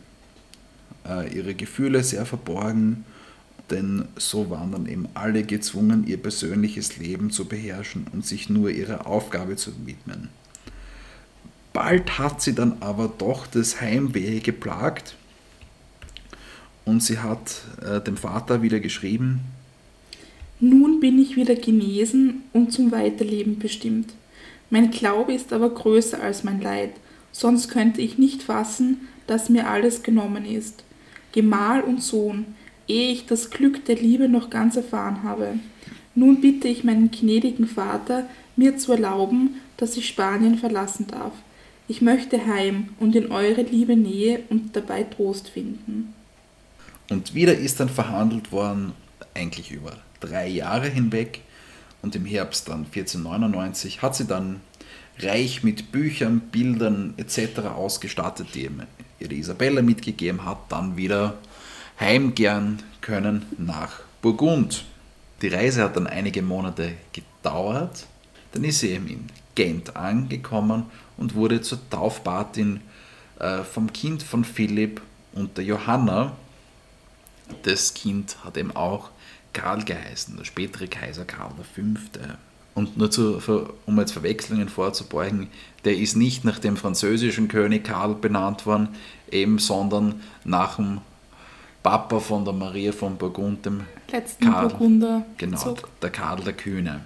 äh, ihre Gefühle sehr verborgen, denn so waren dann eben alle gezwungen, ihr persönliches Leben zu beherrschen und sich nur ihrer Aufgabe zu widmen. Bald hat sie dann aber doch das Heimweh geplagt und sie hat äh, dem Vater wieder geschrieben, Nun bin ich wieder genesen und zum Weiterleben bestimmt. Mein Glaube ist aber größer als mein Leid, sonst könnte ich nicht fassen, dass mir alles genommen ist. Gemahl und Sohn, ehe ich das Glück der Liebe noch ganz erfahren habe. Nun bitte ich meinen gnädigen Vater, mir zu erlauben, dass ich Spanien verlassen darf. Ich möchte heim und in eure liebe Nähe und dabei Trost finden. Und wieder ist dann verhandelt worden, eigentlich über drei Jahre hinweg. Und im Herbst dann 1499 hat sie dann reich mit Büchern, Bildern etc. ausgestattet, die eben ihr die Isabella mitgegeben hat, dann wieder heimkehren können nach Burgund. Die Reise hat dann einige Monate gedauert. Dann ist sie eben in Gent angekommen und wurde zur Taufpatin äh, vom Kind von Philipp und der Johanna. Das Kind hat eben auch Karl geheißen, der spätere Kaiser Karl V. Und nur zu, um jetzt Verwechslungen vorzubeugen, der ist nicht nach dem französischen König Karl benannt worden, eben, sondern nach dem Papa von der Maria von Burgund, dem Letzten Karl. Burgunder genau, Zog. der Karl der Kühne.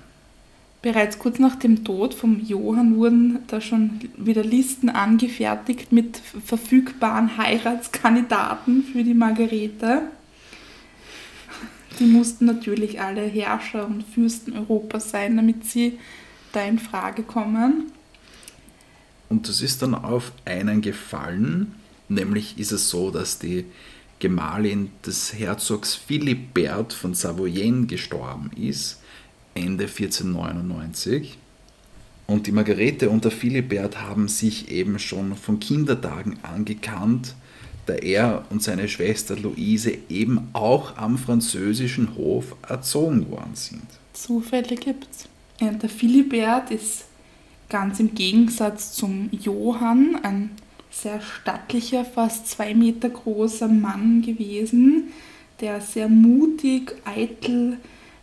Bereits kurz nach dem Tod vom Johann wurden da schon wieder Listen angefertigt mit verfügbaren Heiratskandidaten für die Margarete. Die mussten natürlich alle Herrscher und Fürsten Europas sein, damit sie da in Frage kommen. Und das ist dann auf einen gefallen, nämlich ist es so, dass die Gemahlin des Herzogs Philibert von Savoyen gestorben ist, Ende 1499. Und die Margarete und der Philibert haben sich eben schon von Kindertagen angekannt, da er und seine Schwester Luise eben auch am französischen Hof erzogen worden sind. Zufälle gibt's. Der Philibert ist ganz im Gegensatz zum Johann ein sehr stattlicher, fast zwei Meter großer Mann gewesen, der sehr mutig, eitel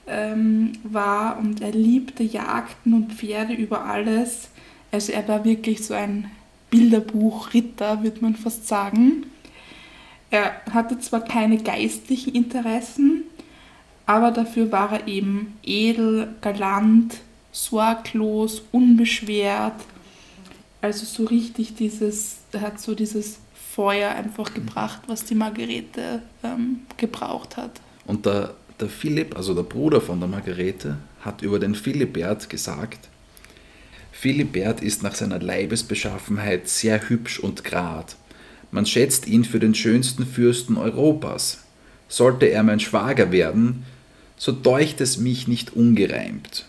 ähm, war und er liebte Jagden und Pferde über alles. Also er war wirklich so ein Bilderbuchritter, würde man fast sagen. Er hatte zwar keine geistlichen Interessen, aber dafür war er eben edel, galant, sorglos, unbeschwert. Also so richtig dieses, er hat so dieses Feuer einfach gebracht, was die Margarete ähm, gebraucht hat. Und der, der Philipp, also der Bruder von der Margarete, hat über den Philibert gesagt, Philibert ist nach seiner Leibesbeschaffenheit sehr hübsch und grad. Man schätzt ihn für den schönsten Fürsten Europas. Sollte er mein Schwager werden, so deucht es mich nicht ungereimt.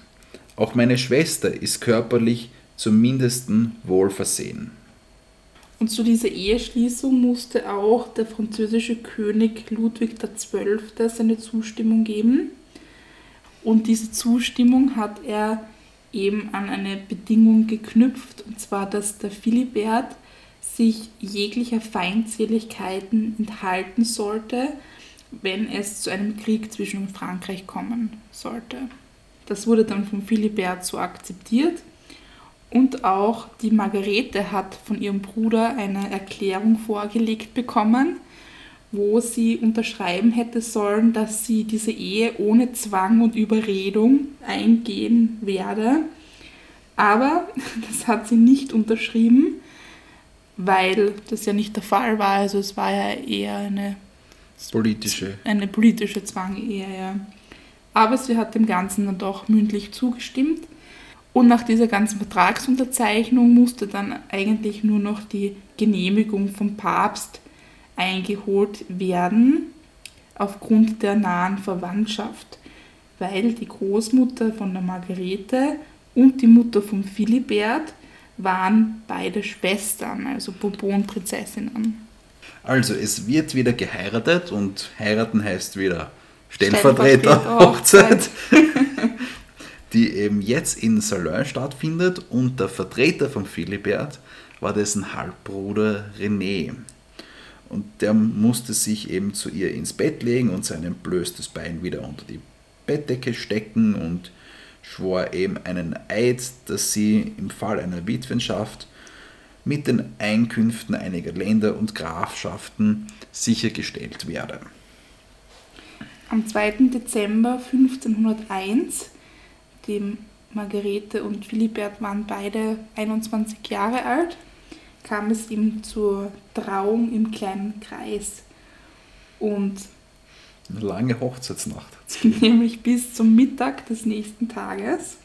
Auch meine Schwester ist körperlich zum mindesten wohlversehen. Und zu dieser Eheschließung musste auch der französische König Ludwig XII. seine Zustimmung geben. Und diese Zustimmung hat er eben an eine Bedingung geknüpft, und zwar, dass der Philibert sich jeglicher Feindseligkeiten enthalten sollte, wenn es zu einem Krieg zwischen Frankreich kommen sollte. Das wurde dann von Philibert so akzeptiert. Und auch die Margarete hat von ihrem Bruder eine Erklärung vorgelegt bekommen, wo sie unterschreiben hätte sollen, dass sie diese Ehe ohne Zwang und Überredung eingehen werde. Aber das hat sie nicht unterschrieben, weil das ja nicht der Fall war. Also es war ja eher eine, Politische. eine politische Zwang eher. Ja. Aber sie hat dem Ganzen dann doch mündlich zugestimmt. Und nach dieser ganzen Vertragsunterzeichnung musste dann eigentlich nur noch die Genehmigung vom Papst eingeholt werden, aufgrund der nahen Verwandtschaft, weil die Großmutter von der Margarete und die Mutter von Philibert waren beide Schwestern, also Bourbon-Prinzessinnen. Also es wird wieder geheiratet und heiraten heißt wieder Stellvertreter-Hochzeit, die eben jetzt in Salon stattfindet und der Vertreter von Philibert war dessen Halbbruder René. Und der musste sich eben zu ihr ins Bett legen und sein entblößtes Bein wieder unter die Bettdecke stecken und schwor eben einen Eid, dass sie im Fall einer Witwenschaft mit den Einkünften einiger Länder und Grafschaften sichergestellt werde. Am 2. Dezember 1501, dem Margarete und Philibert waren beide 21 Jahre alt, kam es ihm zur Trauung im kleinen Kreis. Und eine lange Hochzeitsnacht. Nämlich bis zum Mittag des nächsten Tages.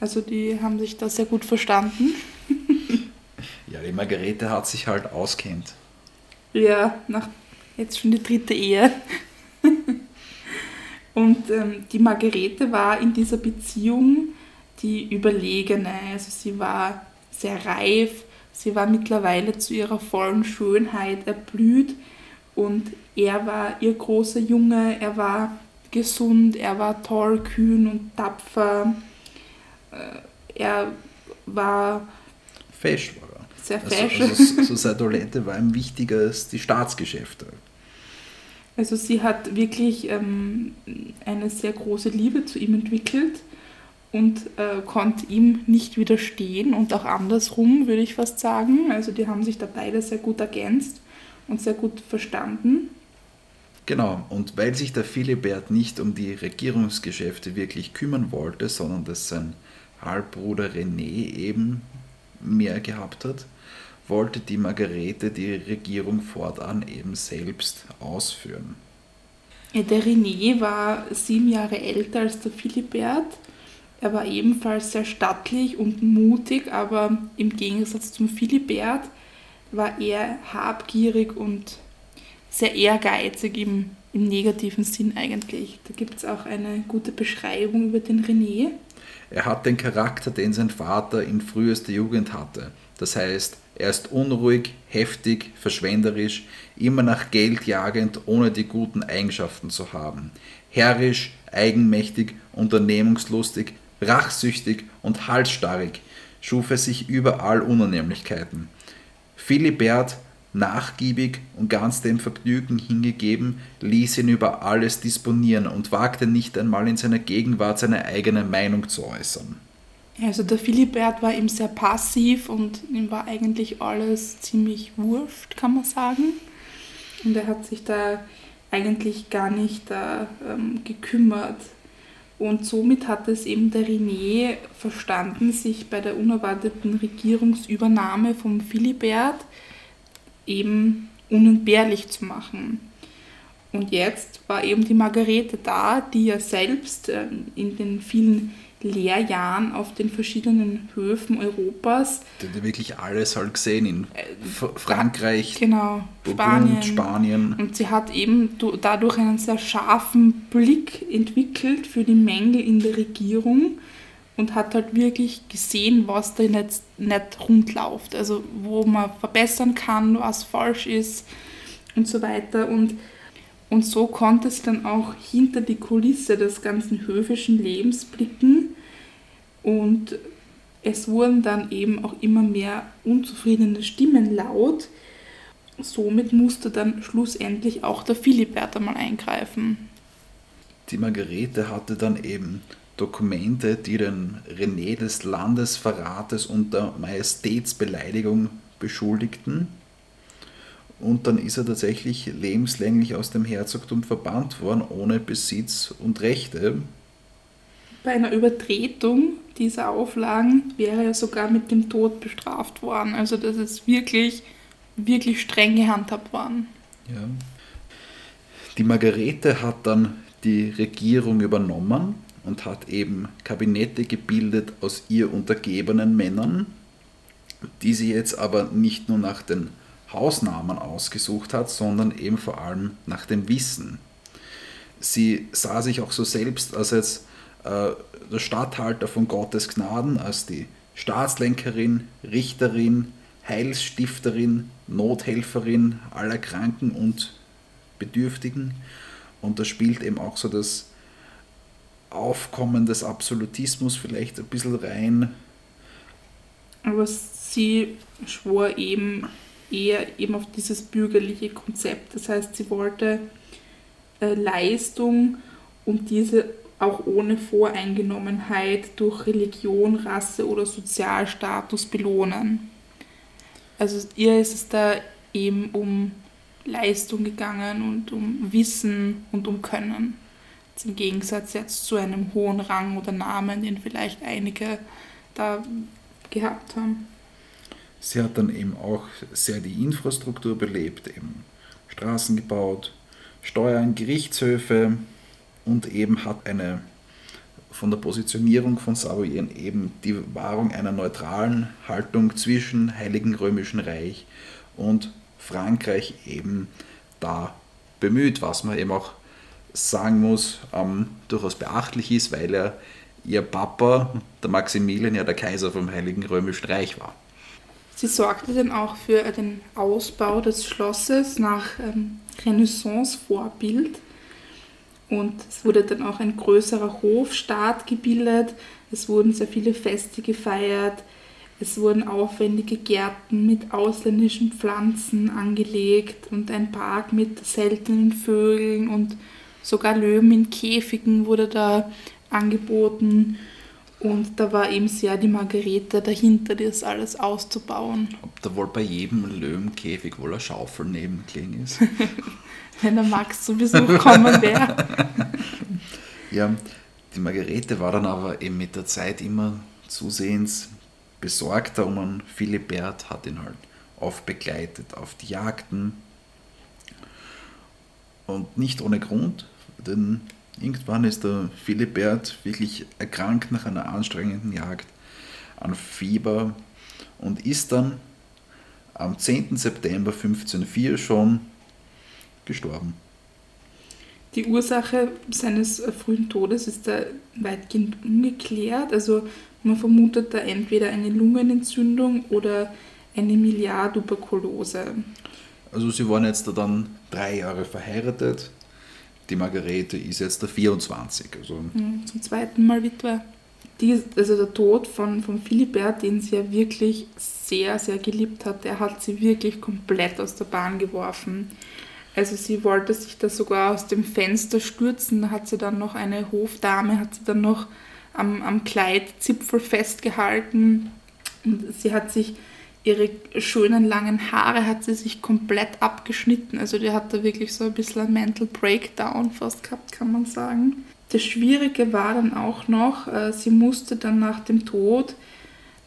Also die haben sich da sehr gut verstanden. ja, die Margarete hat sich halt auskennt. Ja, nach jetzt schon die dritte Ehe. Und ähm, die Margarete war in dieser Beziehung die Überlegene. Also sie war sehr reif, sie war mittlerweile zu ihrer vollen Schönheit erblüht und er war ihr großer Junge, er war gesund, er war toll, kühn und tapfer. Äh, er war. Fesch war er. Sehr fesch. Also, also so seine Toilette war ihm wichtiger als die Staatsgeschäfte. Also sie hat wirklich ähm, eine sehr große Liebe zu ihm entwickelt und äh, konnte ihm nicht widerstehen und auch andersrum, würde ich fast sagen. Also die haben sich da beide sehr gut ergänzt und sehr gut verstanden. Genau, und weil sich der Philibert nicht um die Regierungsgeschäfte wirklich kümmern wollte, sondern dass sein Halbbruder René eben mehr gehabt hat, wollte die Margarete die Regierung fortan eben selbst ausführen. Der René war sieben Jahre älter als der Philibert. Er war ebenfalls sehr stattlich und mutig, aber im Gegensatz zum Philibert war er habgierig und sehr ehrgeizig im, im negativen Sinn eigentlich. Da gibt es auch eine gute Beschreibung über den René. Er hat den Charakter, den sein Vater in frühester Jugend hatte. Das heißt, er ist unruhig, heftig, verschwenderisch, immer nach Geld jagend, ohne die guten Eigenschaften zu haben. Herrisch, eigenmächtig, unternehmungslustig, rachsüchtig und halsstarrig schuf er sich überall Unannehmlichkeiten. Philibert, nachgiebig und ganz dem Vergnügen hingegeben, ließ ihn über alles disponieren und wagte nicht einmal in seiner Gegenwart seine eigene Meinung zu äußern. Also der Philibert war ihm sehr passiv und ihm war eigentlich alles ziemlich wurscht, kann man sagen. Und er hat sich da eigentlich gar nicht da, ähm, gekümmert. Und somit hat es eben der René verstanden, sich bei der unerwarteten Regierungsübernahme vom Philibert eben unentbehrlich zu machen. Und jetzt war eben die Margarete da, die ja selbst ähm, in den vielen Lehrjahren auf den verschiedenen Höfen Europas. Die hat wirklich alles halt gesehen in äh, Frankreich, genau, Spanien. Spanien. Und sie hat eben dadurch einen sehr scharfen Blick entwickelt für die Mängel in der Regierung und hat halt wirklich gesehen, was da nicht, nicht rund läuft. Also wo man verbessern kann, was falsch ist und so weiter. Und, und so konnte es dann auch hinter die Kulisse des ganzen höfischen Lebens blicken. Und es wurden dann eben auch immer mehr unzufriedene Stimmen laut. Somit musste dann schlussendlich auch der Philibert einmal eingreifen. Die Margarete hatte dann eben Dokumente, die den René des Landesverrates und der Majestätsbeleidigung beschuldigten. Und dann ist er tatsächlich lebenslänglich aus dem Herzogtum verbannt worden, ohne Besitz und Rechte. Bei einer Übertretung dieser Auflagen wäre er sogar mit dem Tod bestraft worden. Also das ist wirklich, wirklich streng gehandhabt worden. Ja. Die Margarete hat dann die Regierung übernommen und hat eben Kabinette gebildet aus ihr untergebenen Männern, die sie jetzt aber nicht nur nach den Hausnamen ausgesucht hat, sondern eben vor allem nach dem Wissen. Sie sah sich auch so selbst als jetzt äh, der Statthalter von Gottes Gnaden, als die Staatslenkerin, Richterin, Heilsstifterin, Nothelferin aller Kranken und Bedürftigen. Und da spielt eben auch so das Aufkommen des Absolutismus vielleicht ein bisschen rein. Aber sie schwor eben eher eben auf dieses bürgerliche Konzept. Das heißt, sie wollte äh, Leistung und diese auch ohne Voreingenommenheit durch Religion, Rasse oder Sozialstatus belohnen. Also ihr ist es da eben um Leistung gegangen und um Wissen und um Können. Im Gegensatz jetzt zu einem hohen Rang oder Namen, den vielleicht einige da gehabt haben. Sie hat dann eben auch sehr die Infrastruktur belebt, eben Straßen gebaut, Steuern, Gerichtshöfe und eben hat eine von der Positionierung von Savoyen eben die Wahrung einer neutralen Haltung zwischen Heiligen Römischen Reich und Frankreich eben da bemüht, was man eben auch sagen muss, ähm, durchaus beachtlich ist, weil er ihr Papa, der Maximilian, ja der Kaiser vom Heiligen Römischen Reich war. Sie sorgte dann auch für den Ausbau des Schlosses nach ähm, Renaissance-Vorbild. Und es wurde dann auch ein größerer Hofstaat gebildet. Es wurden sehr viele Feste gefeiert. Es wurden aufwendige Gärten mit ausländischen Pflanzen angelegt und ein Park mit seltenen Vögeln und sogar Löwen in Käfigen wurde da angeboten. Und da war eben sehr die Margarete dahinter, das alles auszubauen. Ob da wohl bei jedem Löwenkäfig wohl eine Schaufel neben gelegen ist? Wenn der Max zu Besuch kommen wäre. ja, die Margarete war dann aber eben mit der Zeit immer zusehends besorgter um einen Philibert, hat ihn halt oft begleitet auf die Jagden. Und nicht ohne Grund, denn irgendwann ist der Philibert wirklich erkrankt nach einer anstrengenden Jagd an Fieber und ist dann am 10. September 1504 schon gestorben. Die Ursache seines frühen Todes ist da weitgehend ungeklärt. Also man vermutet da entweder eine Lungenentzündung oder eine Miliartuberkulose. Also sie waren jetzt da dann drei Jahre verheiratet. Die Margarete ist jetzt der 24. Also mhm, Zum zweiten Mal Witwe. Die, also der Tod von, von Philibert, den sie ja wirklich sehr, sehr geliebt hat, der hat sie wirklich komplett aus der Bahn geworfen. Also sie wollte sich da sogar aus dem Fenster stürzen, da hat sie dann noch eine Hofdame, hat sie dann noch am, am Kleidzipfel festgehalten und sie hat sich ihre schönen langen Haare hat sie sich komplett abgeschnitten. Also die hat da wirklich so ein bisschen ein Mental Breakdown fast gehabt, kann man sagen. Das Schwierige war dann auch noch, äh, sie musste dann nach dem Tod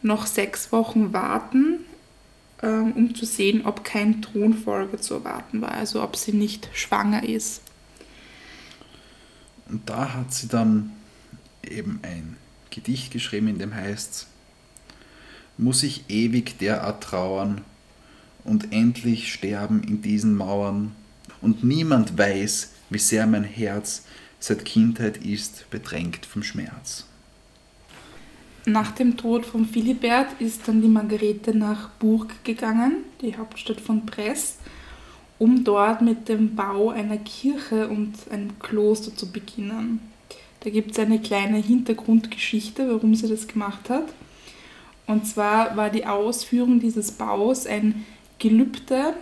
noch sechs Wochen warten, ähm, um zu sehen, ob kein Thronfolger zu erwarten war, also ob sie nicht schwanger ist. Und da hat sie dann eben ein Gedicht geschrieben, in dem heißt muss ich ewig derart trauern und endlich sterben in diesen Mauern, und niemand weiß, wie sehr mein Herz seit Kindheit ist bedrängt vom Schmerz. Nach dem Tod von Philibert ist dann die Margarete nach Burg gegangen, die Hauptstadt von Brest, um dort mit dem Bau einer Kirche und einem Kloster zu beginnen. Da gibt es eine kleine Hintergrundgeschichte, warum sie das gemacht hat. Und zwar war die Ausführung dieses Baus ein Gelübde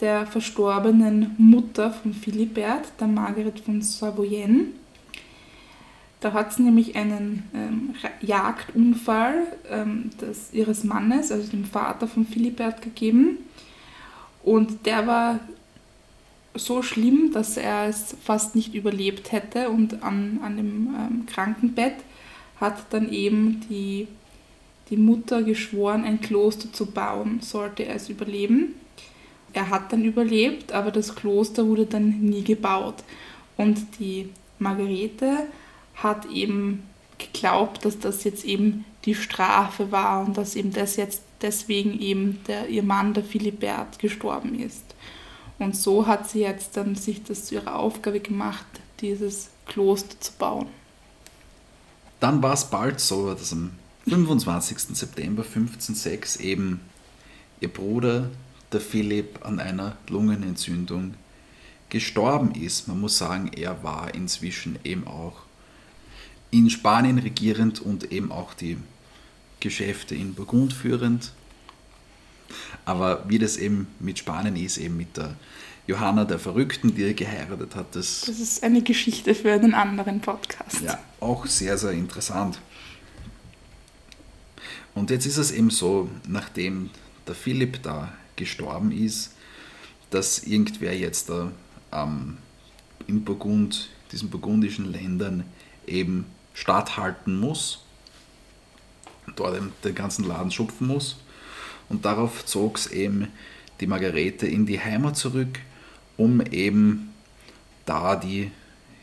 der verstorbenen Mutter von Philibert, der Margaret von Savoyen. Da hat es nämlich einen ähm, Jagdunfall ähm, des, ihres Mannes, also dem Vater von Philibert, gegeben. Und der war so schlimm, dass er es fast nicht überlebt hätte und an, an dem ähm, Krankenbett hat dann eben die die Mutter geschworen, ein Kloster zu bauen, sollte er es überleben. Er hat dann überlebt, aber das Kloster wurde dann nie gebaut. Und die Margarete hat eben geglaubt, dass das jetzt eben die Strafe war und dass eben das jetzt deswegen eben der, ihr Mann, der Philibert, gestorben ist. Und so hat sie jetzt dann sich das zu ihrer Aufgabe gemacht, dieses Kloster zu bauen. Dann war es bald so, dass am 25. September 1506 eben ihr Bruder, der Philipp, an einer Lungenentzündung gestorben ist. Man muss sagen, er war inzwischen eben auch in Spanien regierend und eben auch die Geschäfte in Burgund führend. Aber wie das eben mit Spanien ist, eben mit der Johanna der Verrückten, die er geheiratet hat, das, das ist eine Geschichte für einen anderen Podcast. Ja, auch sehr, sehr interessant. Und jetzt ist es eben so, nachdem der Philipp da gestorben ist, dass irgendwer jetzt da ähm, in Burgund, diesen burgundischen Ländern eben statthalten muss, dort den ganzen Laden schupfen muss. Und darauf zog es eben die Margarete in die Heimat zurück, um eben da die,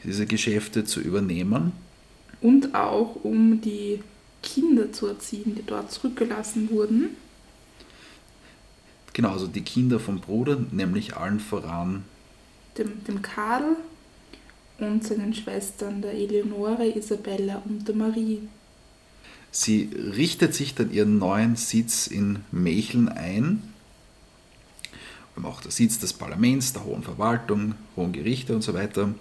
diese Geschäfte zu übernehmen. Und auch um die Kinder zu erziehen, die dort zurückgelassen wurden. Genau, also die Kinder vom Bruder, nämlich allen voran dem, dem Karl und seinen Schwestern, der Eleonore, Isabella und der Marie. Sie richtet sich dann ihren neuen Sitz in Mecheln ein, auch der Sitz des Parlaments, der Hohen Verwaltung, Hohen Gerichte und so weiter.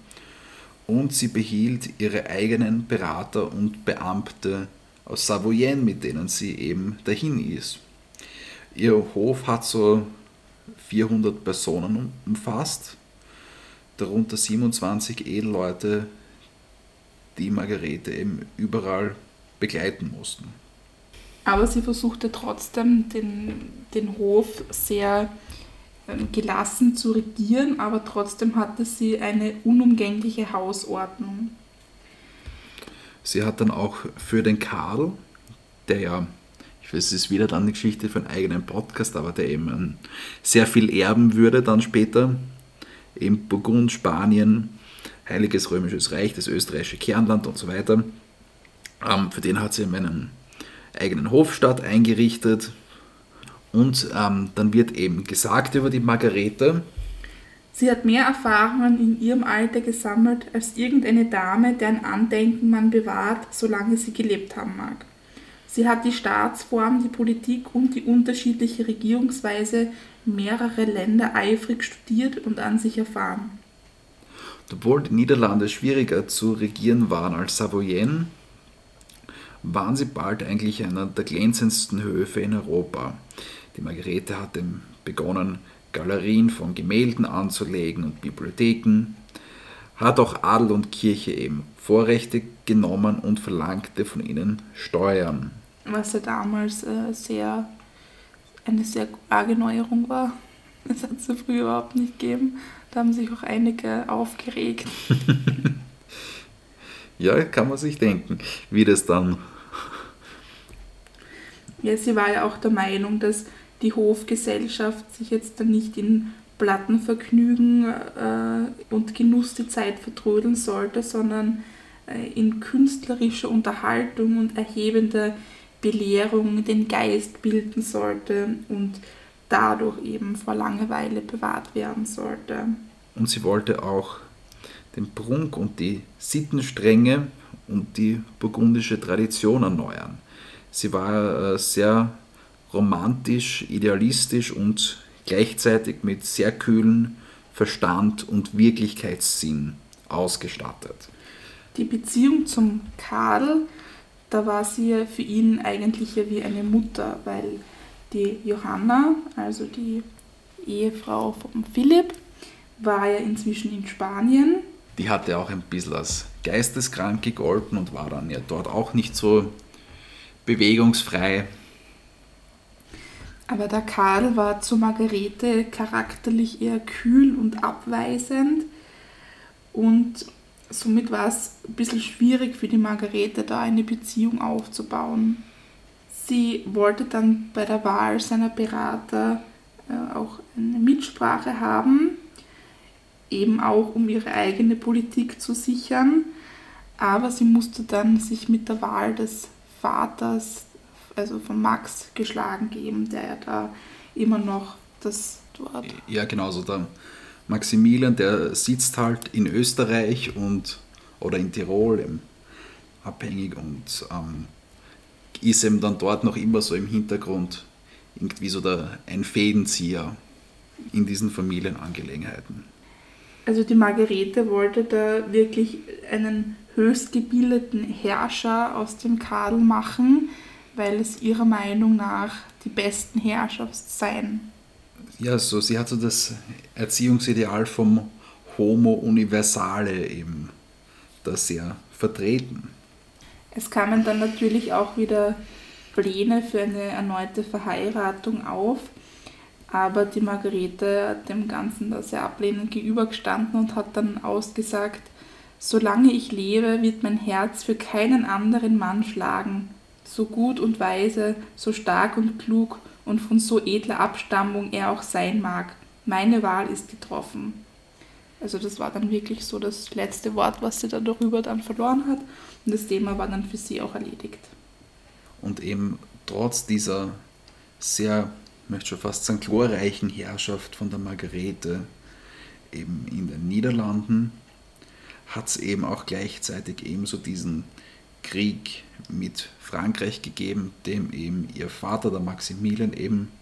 Und sie behielt ihre eigenen Berater und Beamte aus Savoyen, mit denen sie eben dahin ist. Ihr Hof hat so 400 Personen umfasst, darunter 27 Edelleute, die Margarete eben überall begleiten mussten. Aber sie versuchte trotzdem den, den Hof sehr ähm, gelassen zu regieren, aber trotzdem hatte sie eine unumgängliche Hausordnung. Sie hat dann auch für den Karl, der ja, ich weiß, es ist wieder dann eine Geschichte für einen eigenen Podcast, aber der eben sehr viel erben würde dann später, eben Burgund, Spanien, Heiliges Römisches Reich, das österreichische Kernland und so weiter. Ähm, für den hat sie einen eigenen Hofstaat eingerichtet. Und ähm, dann wird eben gesagt über die Margarete. Sie hat mehr Erfahrungen in ihrem Alter gesammelt als irgendeine Dame, deren Andenken man bewahrt, solange sie gelebt haben mag. Sie hat die Staatsform, die Politik und die unterschiedliche Regierungsweise mehrerer Länder eifrig studiert und an sich erfahren. Obwohl die Niederlande schwieriger zu regieren waren als Savoyen, waren sie bald eigentlich einer der glänzendsten Höfe in Europa. Die Margarete hatte begonnen, Galerien von Gemälden anzulegen und Bibliotheken, hat auch Adel und Kirche eben Vorrechte genommen und verlangte von ihnen Steuern. Was ja damals äh, sehr eine sehr arge Neuerung war. Das hat es ja früher überhaupt nicht gegeben. Da haben sich auch einige aufgeregt. ja, kann man sich denken, wie das dann. Ja, sie war ja auch der Meinung, dass die Hofgesellschaft sich jetzt dann nicht in Plattenvergnügen äh, und Genuss die Zeit vertrödeln sollte, sondern äh, in künstlerischer Unterhaltung und erhebender Belehrung den Geist bilden sollte und dadurch eben vor Langeweile bewahrt werden sollte. Und sie wollte auch den Prunk und die Sittenstrenge und die burgundische Tradition erneuern. Sie war äh, sehr romantisch, idealistisch und gleichzeitig mit sehr kühlen Verstand und Wirklichkeitssinn ausgestattet. Die Beziehung zum Karl da war sie ja für ihn eigentlich ja wie eine Mutter, weil die Johanna, also die Ehefrau von Philipp, war ja inzwischen in Spanien. Die hatte auch ein bisschen als geisteskrank gegolten und war dann ja dort auch nicht so bewegungsfrei. Aber der Karl war zu Margarete charakterlich eher kühl und abweisend und somit war es ein bisschen schwierig für die Margarete, da eine Beziehung aufzubauen. Sie wollte dann bei der Wahl seiner Berater äh, auch eine Mitsprache haben, eben auch um ihre eigene Politik zu sichern. Aber sie musste dann sich mit der Wahl des Vaters, also von Max, geschlagen geben, der ja da immer noch das dort. Ja, genau, so der Maximilian, der sitzt halt in Österreich und oder in Tirol eben, abhängig und ähm, ist eben dann dort noch immer so im Hintergrund irgendwie so der, ein Fädenzieher in diesen Familienangelegenheiten. Also die Margarete wollte da wirklich einen höchst gebildeten Herrscher aus dem Kadel machen, weil es ihrer Meinung nach die besten Herrscher seien. Ja, so sie hat so das Erziehungsideal vom Homo Universale eben da sehr vertreten. Es kamen dann natürlich auch wieder Pläne für eine erneute Verheiratung auf, aber die Margarete hat dem Ganzen da sehr ablehnend gegenübergestanden und hat dann ausgesagt, solange ich lebe, wird mein Herz für keinen anderen Mann schlagen, so gut und weise, so stark und klug und von so edler Abstammung er auch sein mag. Meine Wahl ist getroffen. Also das war dann wirklich so das letzte Wort, was sie da darüber dann verloren hat. Und das Thema war dann für sie auch erledigt. Und eben trotz dieser sehr, ich möchte schon fast sagen, glorreichen Herrschaft von der Margarete eben in den Niederlanden, hat es eben auch gleichzeitig ebenso diesen Krieg mit Frankreich gegeben, dem eben ihr Vater, der Maximilian, eben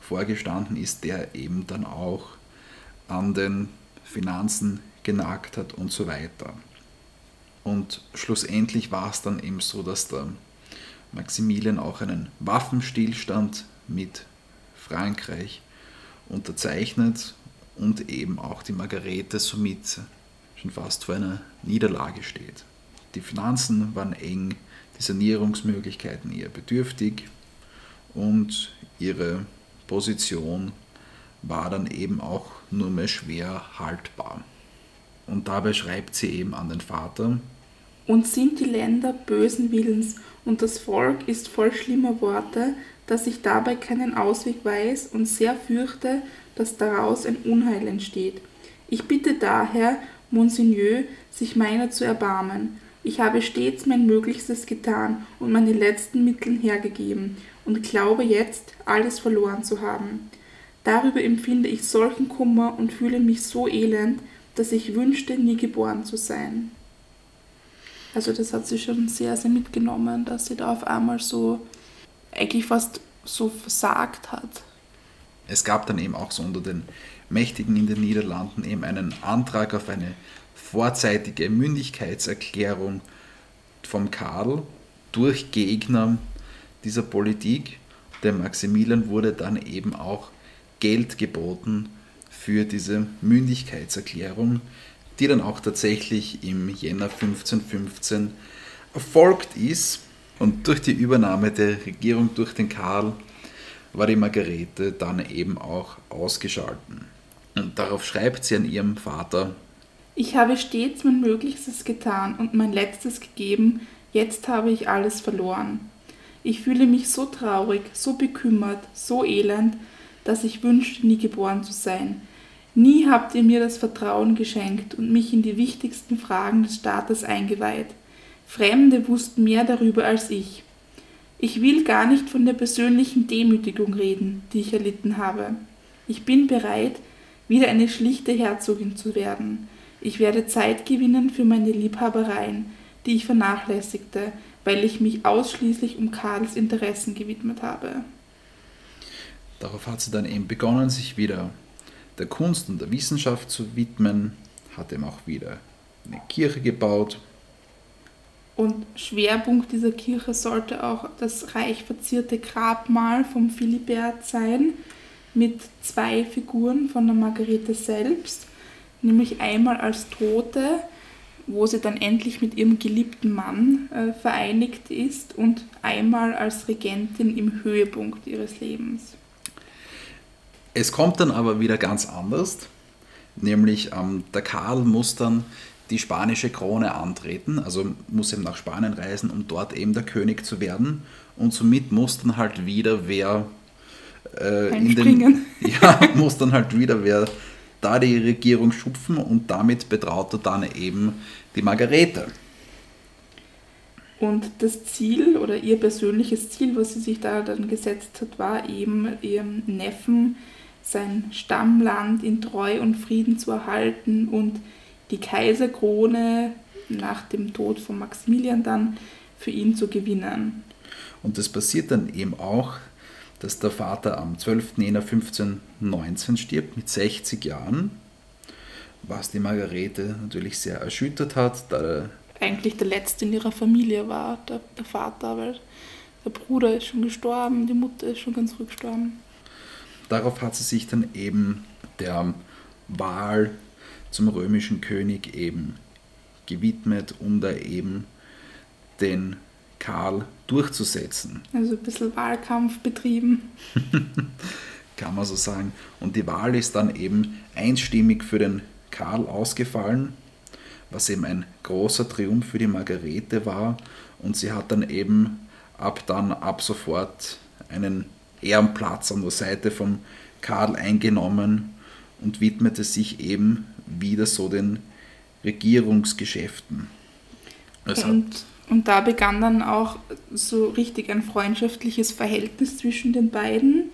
vorgestanden ist, der eben dann auch an den Finanzen genagt hat und so weiter. Und schlussendlich war es dann eben so, dass der Maximilian auch einen Waffenstillstand mit Frankreich unterzeichnet und eben auch die Margarete somit schon fast vor einer Niederlage steht. Die Finanzen waren eng, die Sanierungsmöglichkeiten eher bedürftig und ihre Position war dann eben auch nur mehr schwer haltbar. Und dabei schreibt sie eben an den Vater. Und sind die Länder bösen Willens und das Volk ist voll schlimmer Worte, dass ich dabei keinen Ausweg weiß und sehr fürchte, dass daraus ein Unheil entsteht. Ich bitte daher, Monseigneur, sich meiner zu erbarmen. Ich habe stets mein Möglichstes getan und meine letzten Mittel hergegeben und glaube jetzt, alles verloren zu haben. Darüber empfinde ich solchen Kummer und fühle mich so elend, dass ich wünschte, nie geboren zu sein. Also das hat sie schon sehr, sehr mitgenommen, dass sie da auf einmal so eigentlich fast so versagt hat. Es gab dann eben auch so unter den Mächtigen in den Niederlanden eben einen Antrag auf eine vorzeitige Mündigkeitserklärung vom Karl durch Gegner dieser Politik. Dem Maximilian wurde dann eben auch Geld geboten für diese Mündigkeitserklärung, die dann auch tatsächlich im Jänner 1515 erfolgt ist. Und durch die Übernahme der Regierung durch den Karl war die Margarete dann eben auch ausgeschalten. Und darauf schreibt sie an ihrem Vater, ich habe stets mein Möglichstes getan und mein Letztes gegeben, jetzt habe ich alles verloren. Ich fühle mich so traurig, so bekümmert, so elend, dass ich wünschte, nie geboren zu sein. Nie habt ihr mir das Vertrauen geschenkt und mich in die wichtigsten Fragen des Staates eingeweiht. Fremde wussten mehr darüber als ich. Ich will gar nicht von der persönlichen Demütigung reden, die ich erlitten habe. Ich bin bereit, wieder eine schlichte Herzogin zu werden. Ich werde Zeit gewinnen für meine Liebhabereien, die ich vernachlässigte, weil ich mich ausschließlich um Karls Interessen gewidmet habe. Darauf hat sie dann eben begonnen, sich wieder der Kunst und der Wissenschaft zu widmen, hat eben auch wieder eine Kirche gebaut. Und Schwerpunkt dieser Kirche sollte auch das reich verzierte Grabmal vom Philibert sein, mit zwei Figuren von der Margarete selbst, nämlich einmal als Tote, wo sie dann endlich mit ihrem geliebten Mann äh, vereinigt ist, und einmal als Regentin im Höhepunkt ihres Lebens. Es kommt dann aber wieder ganz anders, nämlich ähm, der Karl muss dann die spanische Krone antreten, also muss eben nach Spanien reisen, um dort eben der König zu werden. Und somit muss dann halt wieder wer äh, in den, ja, muss dann halt wieder wer da die Regierung schupfen und damit betraut er dann eben die Margarete. Und das Ziel oder ihr persönliches Ziel, was sie sich da dann gesetzt hat, war eben ihrem Neffen sein Stammland in Treu und Frieden zu erhalten und die Kaiserkrone nach dem Tod von Maximilian dann für ihn zu gewinnen. Und das passiert dann eben auch, dass der Vater am 12. Jänner 1519 stirbt mit 60 Jahren, was die Margarete natürlich sehr erschüttert hat, da eigentlich der letzte in ihrer Familie war, der, der Vater, weil der Bruder ist schon gestorben, die Mutter ist schon ganz früh gestorben. Darauf hat sie sich dann eben der Wahl zum römischen König eben gewidmet, um da eben den Karl durchzusetzen. Also ein bisschen Wahlkampf betrieben. Kann man so sagen. Und die Wahl ist dann eben einstimmig für den Karl ausgefallen was eben ein großer Triumph für die Margarete war. Und sie hat dann eben ab dann, ab sofort einen Ehrenplatz an der Seite von Karl eingenommen und widmete sich eben wieder so den Regierungsgeschäften. Und, und da begann dann auch so richtig ein freundschaftliches Verhältnis zwischen den beiden.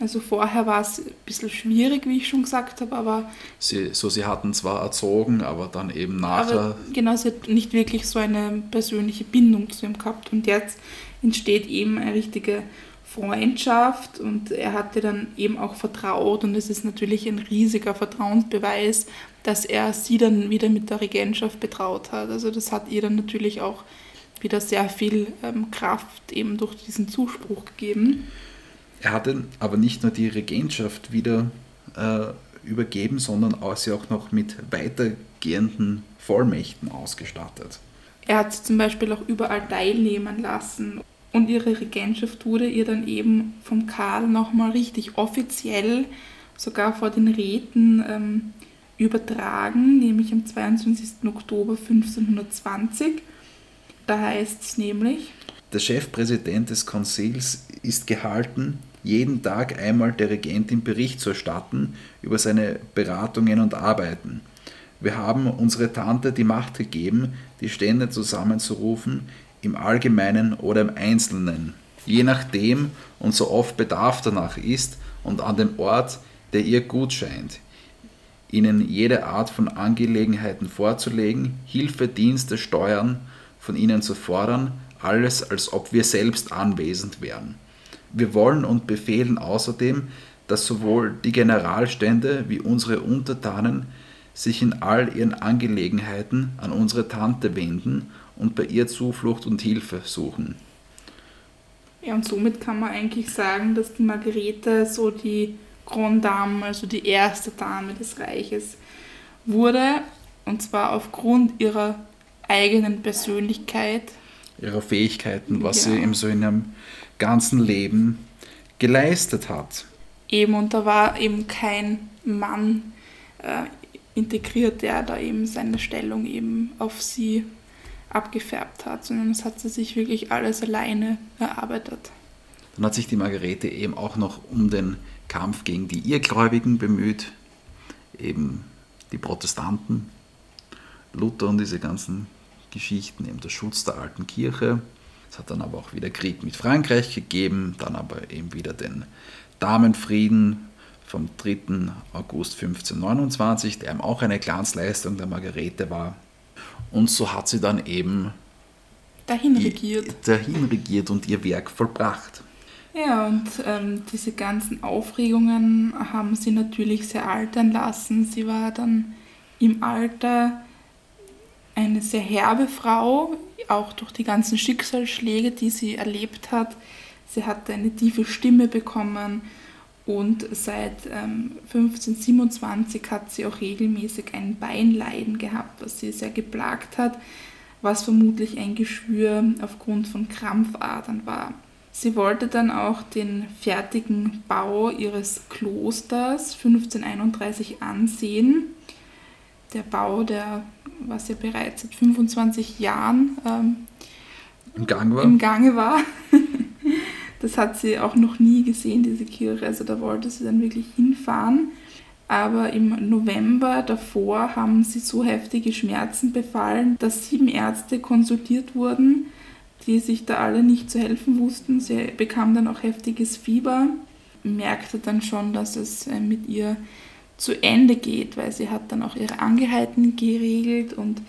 Also vorher war es ein bisschen schwierig, wie ich schon gesagt habe, aber... Sie, so, sie hatten zwar erzogen, aber dann eben nachher... Genau, sie hat nicht wirklich so eine persönliche Bindung zu ihm gehabt. Und jetzt entsteht eben eine richtige Freundschaft und er hatte dann eben auch vertraut und es ist natürlich ein riesiger Vertrauensbeweis, dass er sie dann wieder mit der Regentschaft betraut hat. Also das hat ihr dann natürlich auch wieder sehr viel ähm, Kraft eben durch diesen Zuspruch gegeben. Er hatte aber nicht nur die Regentschaft wieder äh, übergeben, sondern auch sie auch noch mit weitergehenden Vollmächten ausgestattet. Er hat sie zum Beispiel auch überall teilnehmen lassen und ihre Regentschaft wurde ihr dann eben vom Karl nochmal richtig offiziell, sogar vor den Räten, ähm, übertragen, nämlich am 22. Oktober 1520. Da heißt es nämlich, der Chefpräsident des Konzils ist gehalten, jeden Tag einmal der Regentin Bericht zu erstatten über seine Beratungen und Arbeiten. Wir haben unsere Tante die Macht gegeben, die Stände zusammenzurufen, im Allgemeinen oder im Einzelnen, je nachdem und so oft Bedarf danach ist und an dem Ort, der ihr gut scheint, ihnen jede Art von Angelegenheiten vorzulegen, Hilfe, Dienste, Steuern von ihnen zu fordern, alles als ob wir selbst anwesend wären. Wir wollen und befehlen außerdem, dass sowohl die Generalstände wie unsere Untertanen sich in all ihren Angelegenheiten an unsere Tante wenden und bei ihr Zuflucht und Hilfe suchen. Ja, und somit kann man eigentlich sagen, dass die Margarete so die Grand Dame, also die erste Dame des Reiches wurde, und zwar aufgrund ihrer eigenen Persönlichkeit. Ihrer Fähigkeiten, was ja. sie eben so in ihrem ganzen Leben geleistet hat. Eben, und da war eben kein Mann äh, integriert, der da eben seine Stellung eben auf sie abgefärbt hat, sondern das hat sie sich wirklich alles alleine erarbeitet. Dann hat sich die Margarete eben auch noch um den Kampf gegen die Irrgläubigen bemüht, eben die Protestanten, Luther und diese ganzen Geschichten, eben der Schutz der alten Kirche. Es hat dann aber auch wieder Krieg mit Frankreich gegeben, dann aber eben wieder den Damenfrieden vom 3. August 1529, der eben auch eine Glanzleistung der Margarete war. Und so hat sie dann eben dahin regiert, dahin regiert und ihr Werk vollbracht. Ja, und ähm, diese ganzen Aufregungen haben sie natürlich sehr altern lassen. Sie war dann im Alter eine sehr herbe Frau, auch durch die ganzen Schicksalsschläge, die sie erlebt hat. Sie hatte eine tiefe Stimme bekommen und seit ähm, 1527 hat sie auch regelmäßig ein Beinleiden gehabt, was sie sehr geplagt hat, was vermutlich ein Geschwür aufgrund von Krampfadern war. Sie wollte dann auch den fertigen Bau ihres Klosters 1531 ansehen. Der Bau, der was ja bereits seit 25 Jahren ähm, im, Gang war. im Gange war. das hat sie auch noch nie gesehen, diese Kirche. Also da wollte sie dann wirklich hinfahren. Aber im November davor haben sie so heftige Schmerzen befallen, dass sieben Ärzte konsultiert wurden, die sich da alle nicht zu helfen wussten. Sie bekam dann auch heftiges Fieber, merkte dann schon, dass es äh, mit ihr zu Ende geht, weil sie hat dann auch ihre Angehalten geregelt und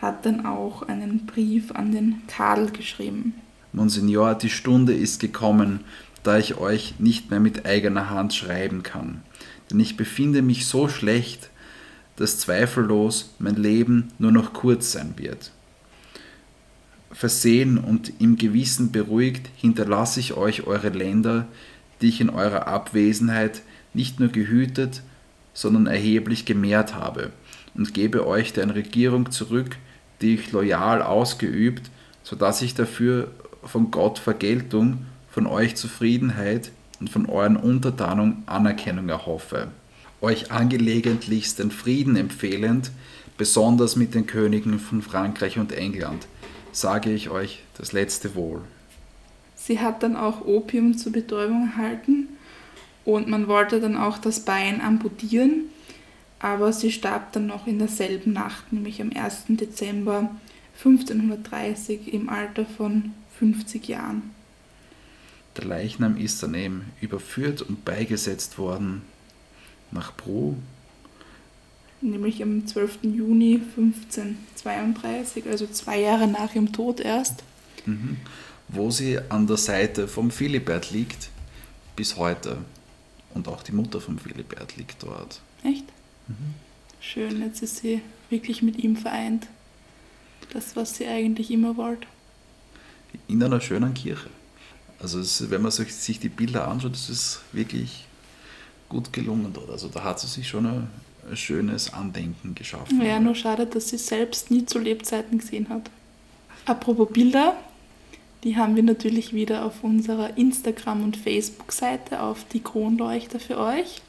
hat dann auch einen Brief an den Karl geschrieben. Monsignor, die Stunde ist gekommen, da ich euch nicht mehr mit eigener Hand schreiben kann. Denn ich befinde mich so schlecht, dass zweifellos mein Leben nur noch kurz sein wird. Versehen und im Gewissen beruhigt hinterlasse ich euch eure Länder, die ich in eurer Abwesenheit nicht nur gehütet, sondern erheblich gemehrt habe, und gebe euch deren Regierung zurück, die ich loyal ausgeübt, so dass ich dafür von Gott Vergeltung, von euch Zufriedenheit und von euren Untertanen Anerkennung erhoffe. Euch angelegentlichst den Frieden empfehlend, besonders mit den Königen von Frankreich und England, sage ich euch das letzte Wohl. Sie hat dann auch Opium zur Betäubung erhalten und man wollte dann auch das Bein amputieren, aber sie starb dann noch in derselben Nacht, nämlich am 1. Dezember 1530 im Alter von 50 Jahren. Der Leichnam ist dann eben überführt und beigesetzt worden nach Bro. Nämlich am 12. Juni 1532, also zwei Jahre nach ihrem Tod erst. Mhm. Wo sie an der Seite vom Philibert liegt, bis heute. Und auch die Mutter vom Philibert liegt dort. Echt? Mhm. Schön, jetzt ist sie wirklich mit ihm vereint. Das, was sie eigentlich immer wollte. In einer schönen Kirche. Also es, wenn man sich die Bilder anschaut, das ist wirklich gut gelungen dort. Also da hat sie sich schon ein, ein schönes Andenken geschaffen. Ja, nur schade, dass sie selbst nie zu Lebzeiten gesehen hat. Apropos Bilder, die haben wir natürlich wieder auf unserer Instagram- und Facebook-Seite auf die Kronleuchter für euch.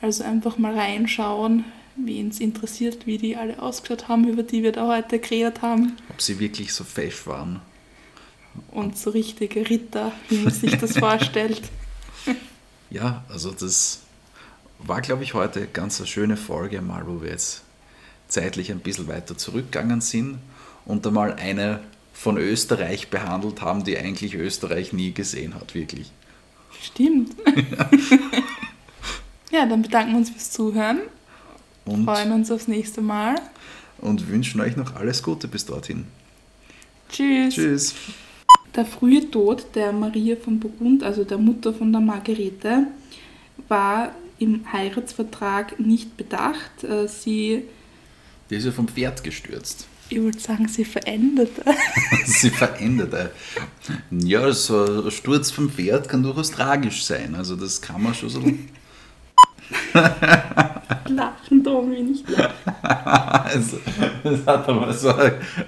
Also einfach mal reinschauen, wen es interessiert, wie die alle ausgeschaut haben, über die wir da heute geredet haben. Ob sie wirklich so fesch waren. Und so richtige Ritter, wie man sich das vorstellt. Ja, also das war, glaube ich, heute ganz eine schöne Folge, mal wo wir jetzt zeitlich ein bisschen weiter zurückgegangen sind und einmal eine von Österreich behandelt haben, die eigentlich Österreich nie gesehen hat, wirklich. Stimmt. ja, dann bedanken wir uns fürs Zuhören. Und freuen uns aufs nächste Mal. Und wünschen euch noch alles Gute bis dorthin. Tschüss. Tschüss. Der frühe Tod der Maria von Burgund, also der Mutter von der Margarete, war im Heiratsvertrag nicht bedacht. Äh, sie. Die ist ja vom Pferd gestürzt. Ich würde sagen, sie veränderte. sie veränderte. Ja, so ein Sturz vom Pferd kann durchaus tragisch sein. Also das kann man schon so. lachen, Tommy, nicht lachen. das hat aber so,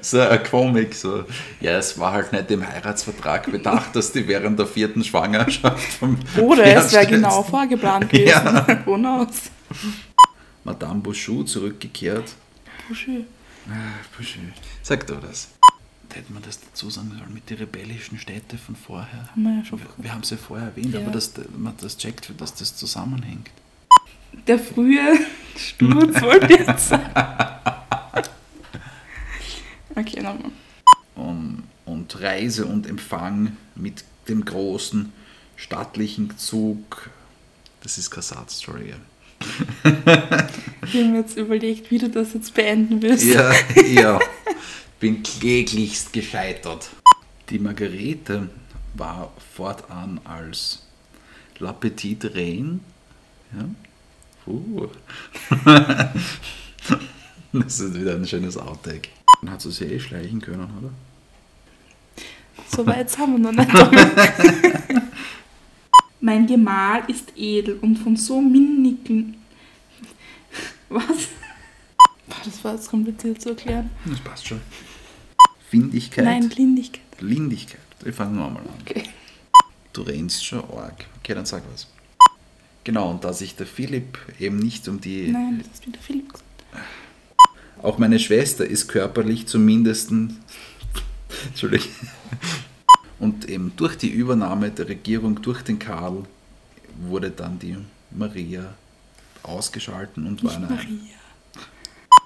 so eine Komik. So. Ja, es war halt nicht im Heiratsvertrag bedacht, dass die während der vierten Schwangerschaft vom Oder es wäre genau vorgeplant gewesen. Ja. Madame Bouchou zurückgekehrt. Bouchou. Ah, Bouchou. Sag doch das. Hätte man das dazu sagen sollen mit den rebellischen Städten von vorher? Haben wir ja schon. Wir, wir haben sie ja vorher erwähnt, ja. aber dass man das checkt, dass das zusammenhängt der frühe Sturz wollte ich jetzt sagen. Okay, nochmal. Um, und Reise und Empfang mit dem großen stattlichen Zug. Das ist keine Sad-Story. ich habe mir jetzt überlegt, wie du das jetzt beenden willst. Ja, ja. Bin kläglichst gescheitert. Die Margarete war fortan als La Petite Reine ja, Uh. das ist wieder ein schönes Outtake. Dann hat sie sich eh schleichen können, oder? So weit haben wir noch nicht. mein Gemahl ist edel und von so minnigen. Was? Das war jetzt kompliziert zu erklären. Das passt schon. Findigkeit. Nein, Lindigkeit. Lindigkeit. Wir fangen nochmal an. Okay. Du rennst schon arg. Okay, dann sag was. Genau, und da sich der Philipp eben nicht um die. Nein, das ist wieder Philipp gesagt. Auch meine Schwester ist körperlich zumindest. Entschuldigung. Und eben durch die Übernahme der Regierung durch den Karl wurde dann die Maria ausgeschalten und nicht war eine. Maria.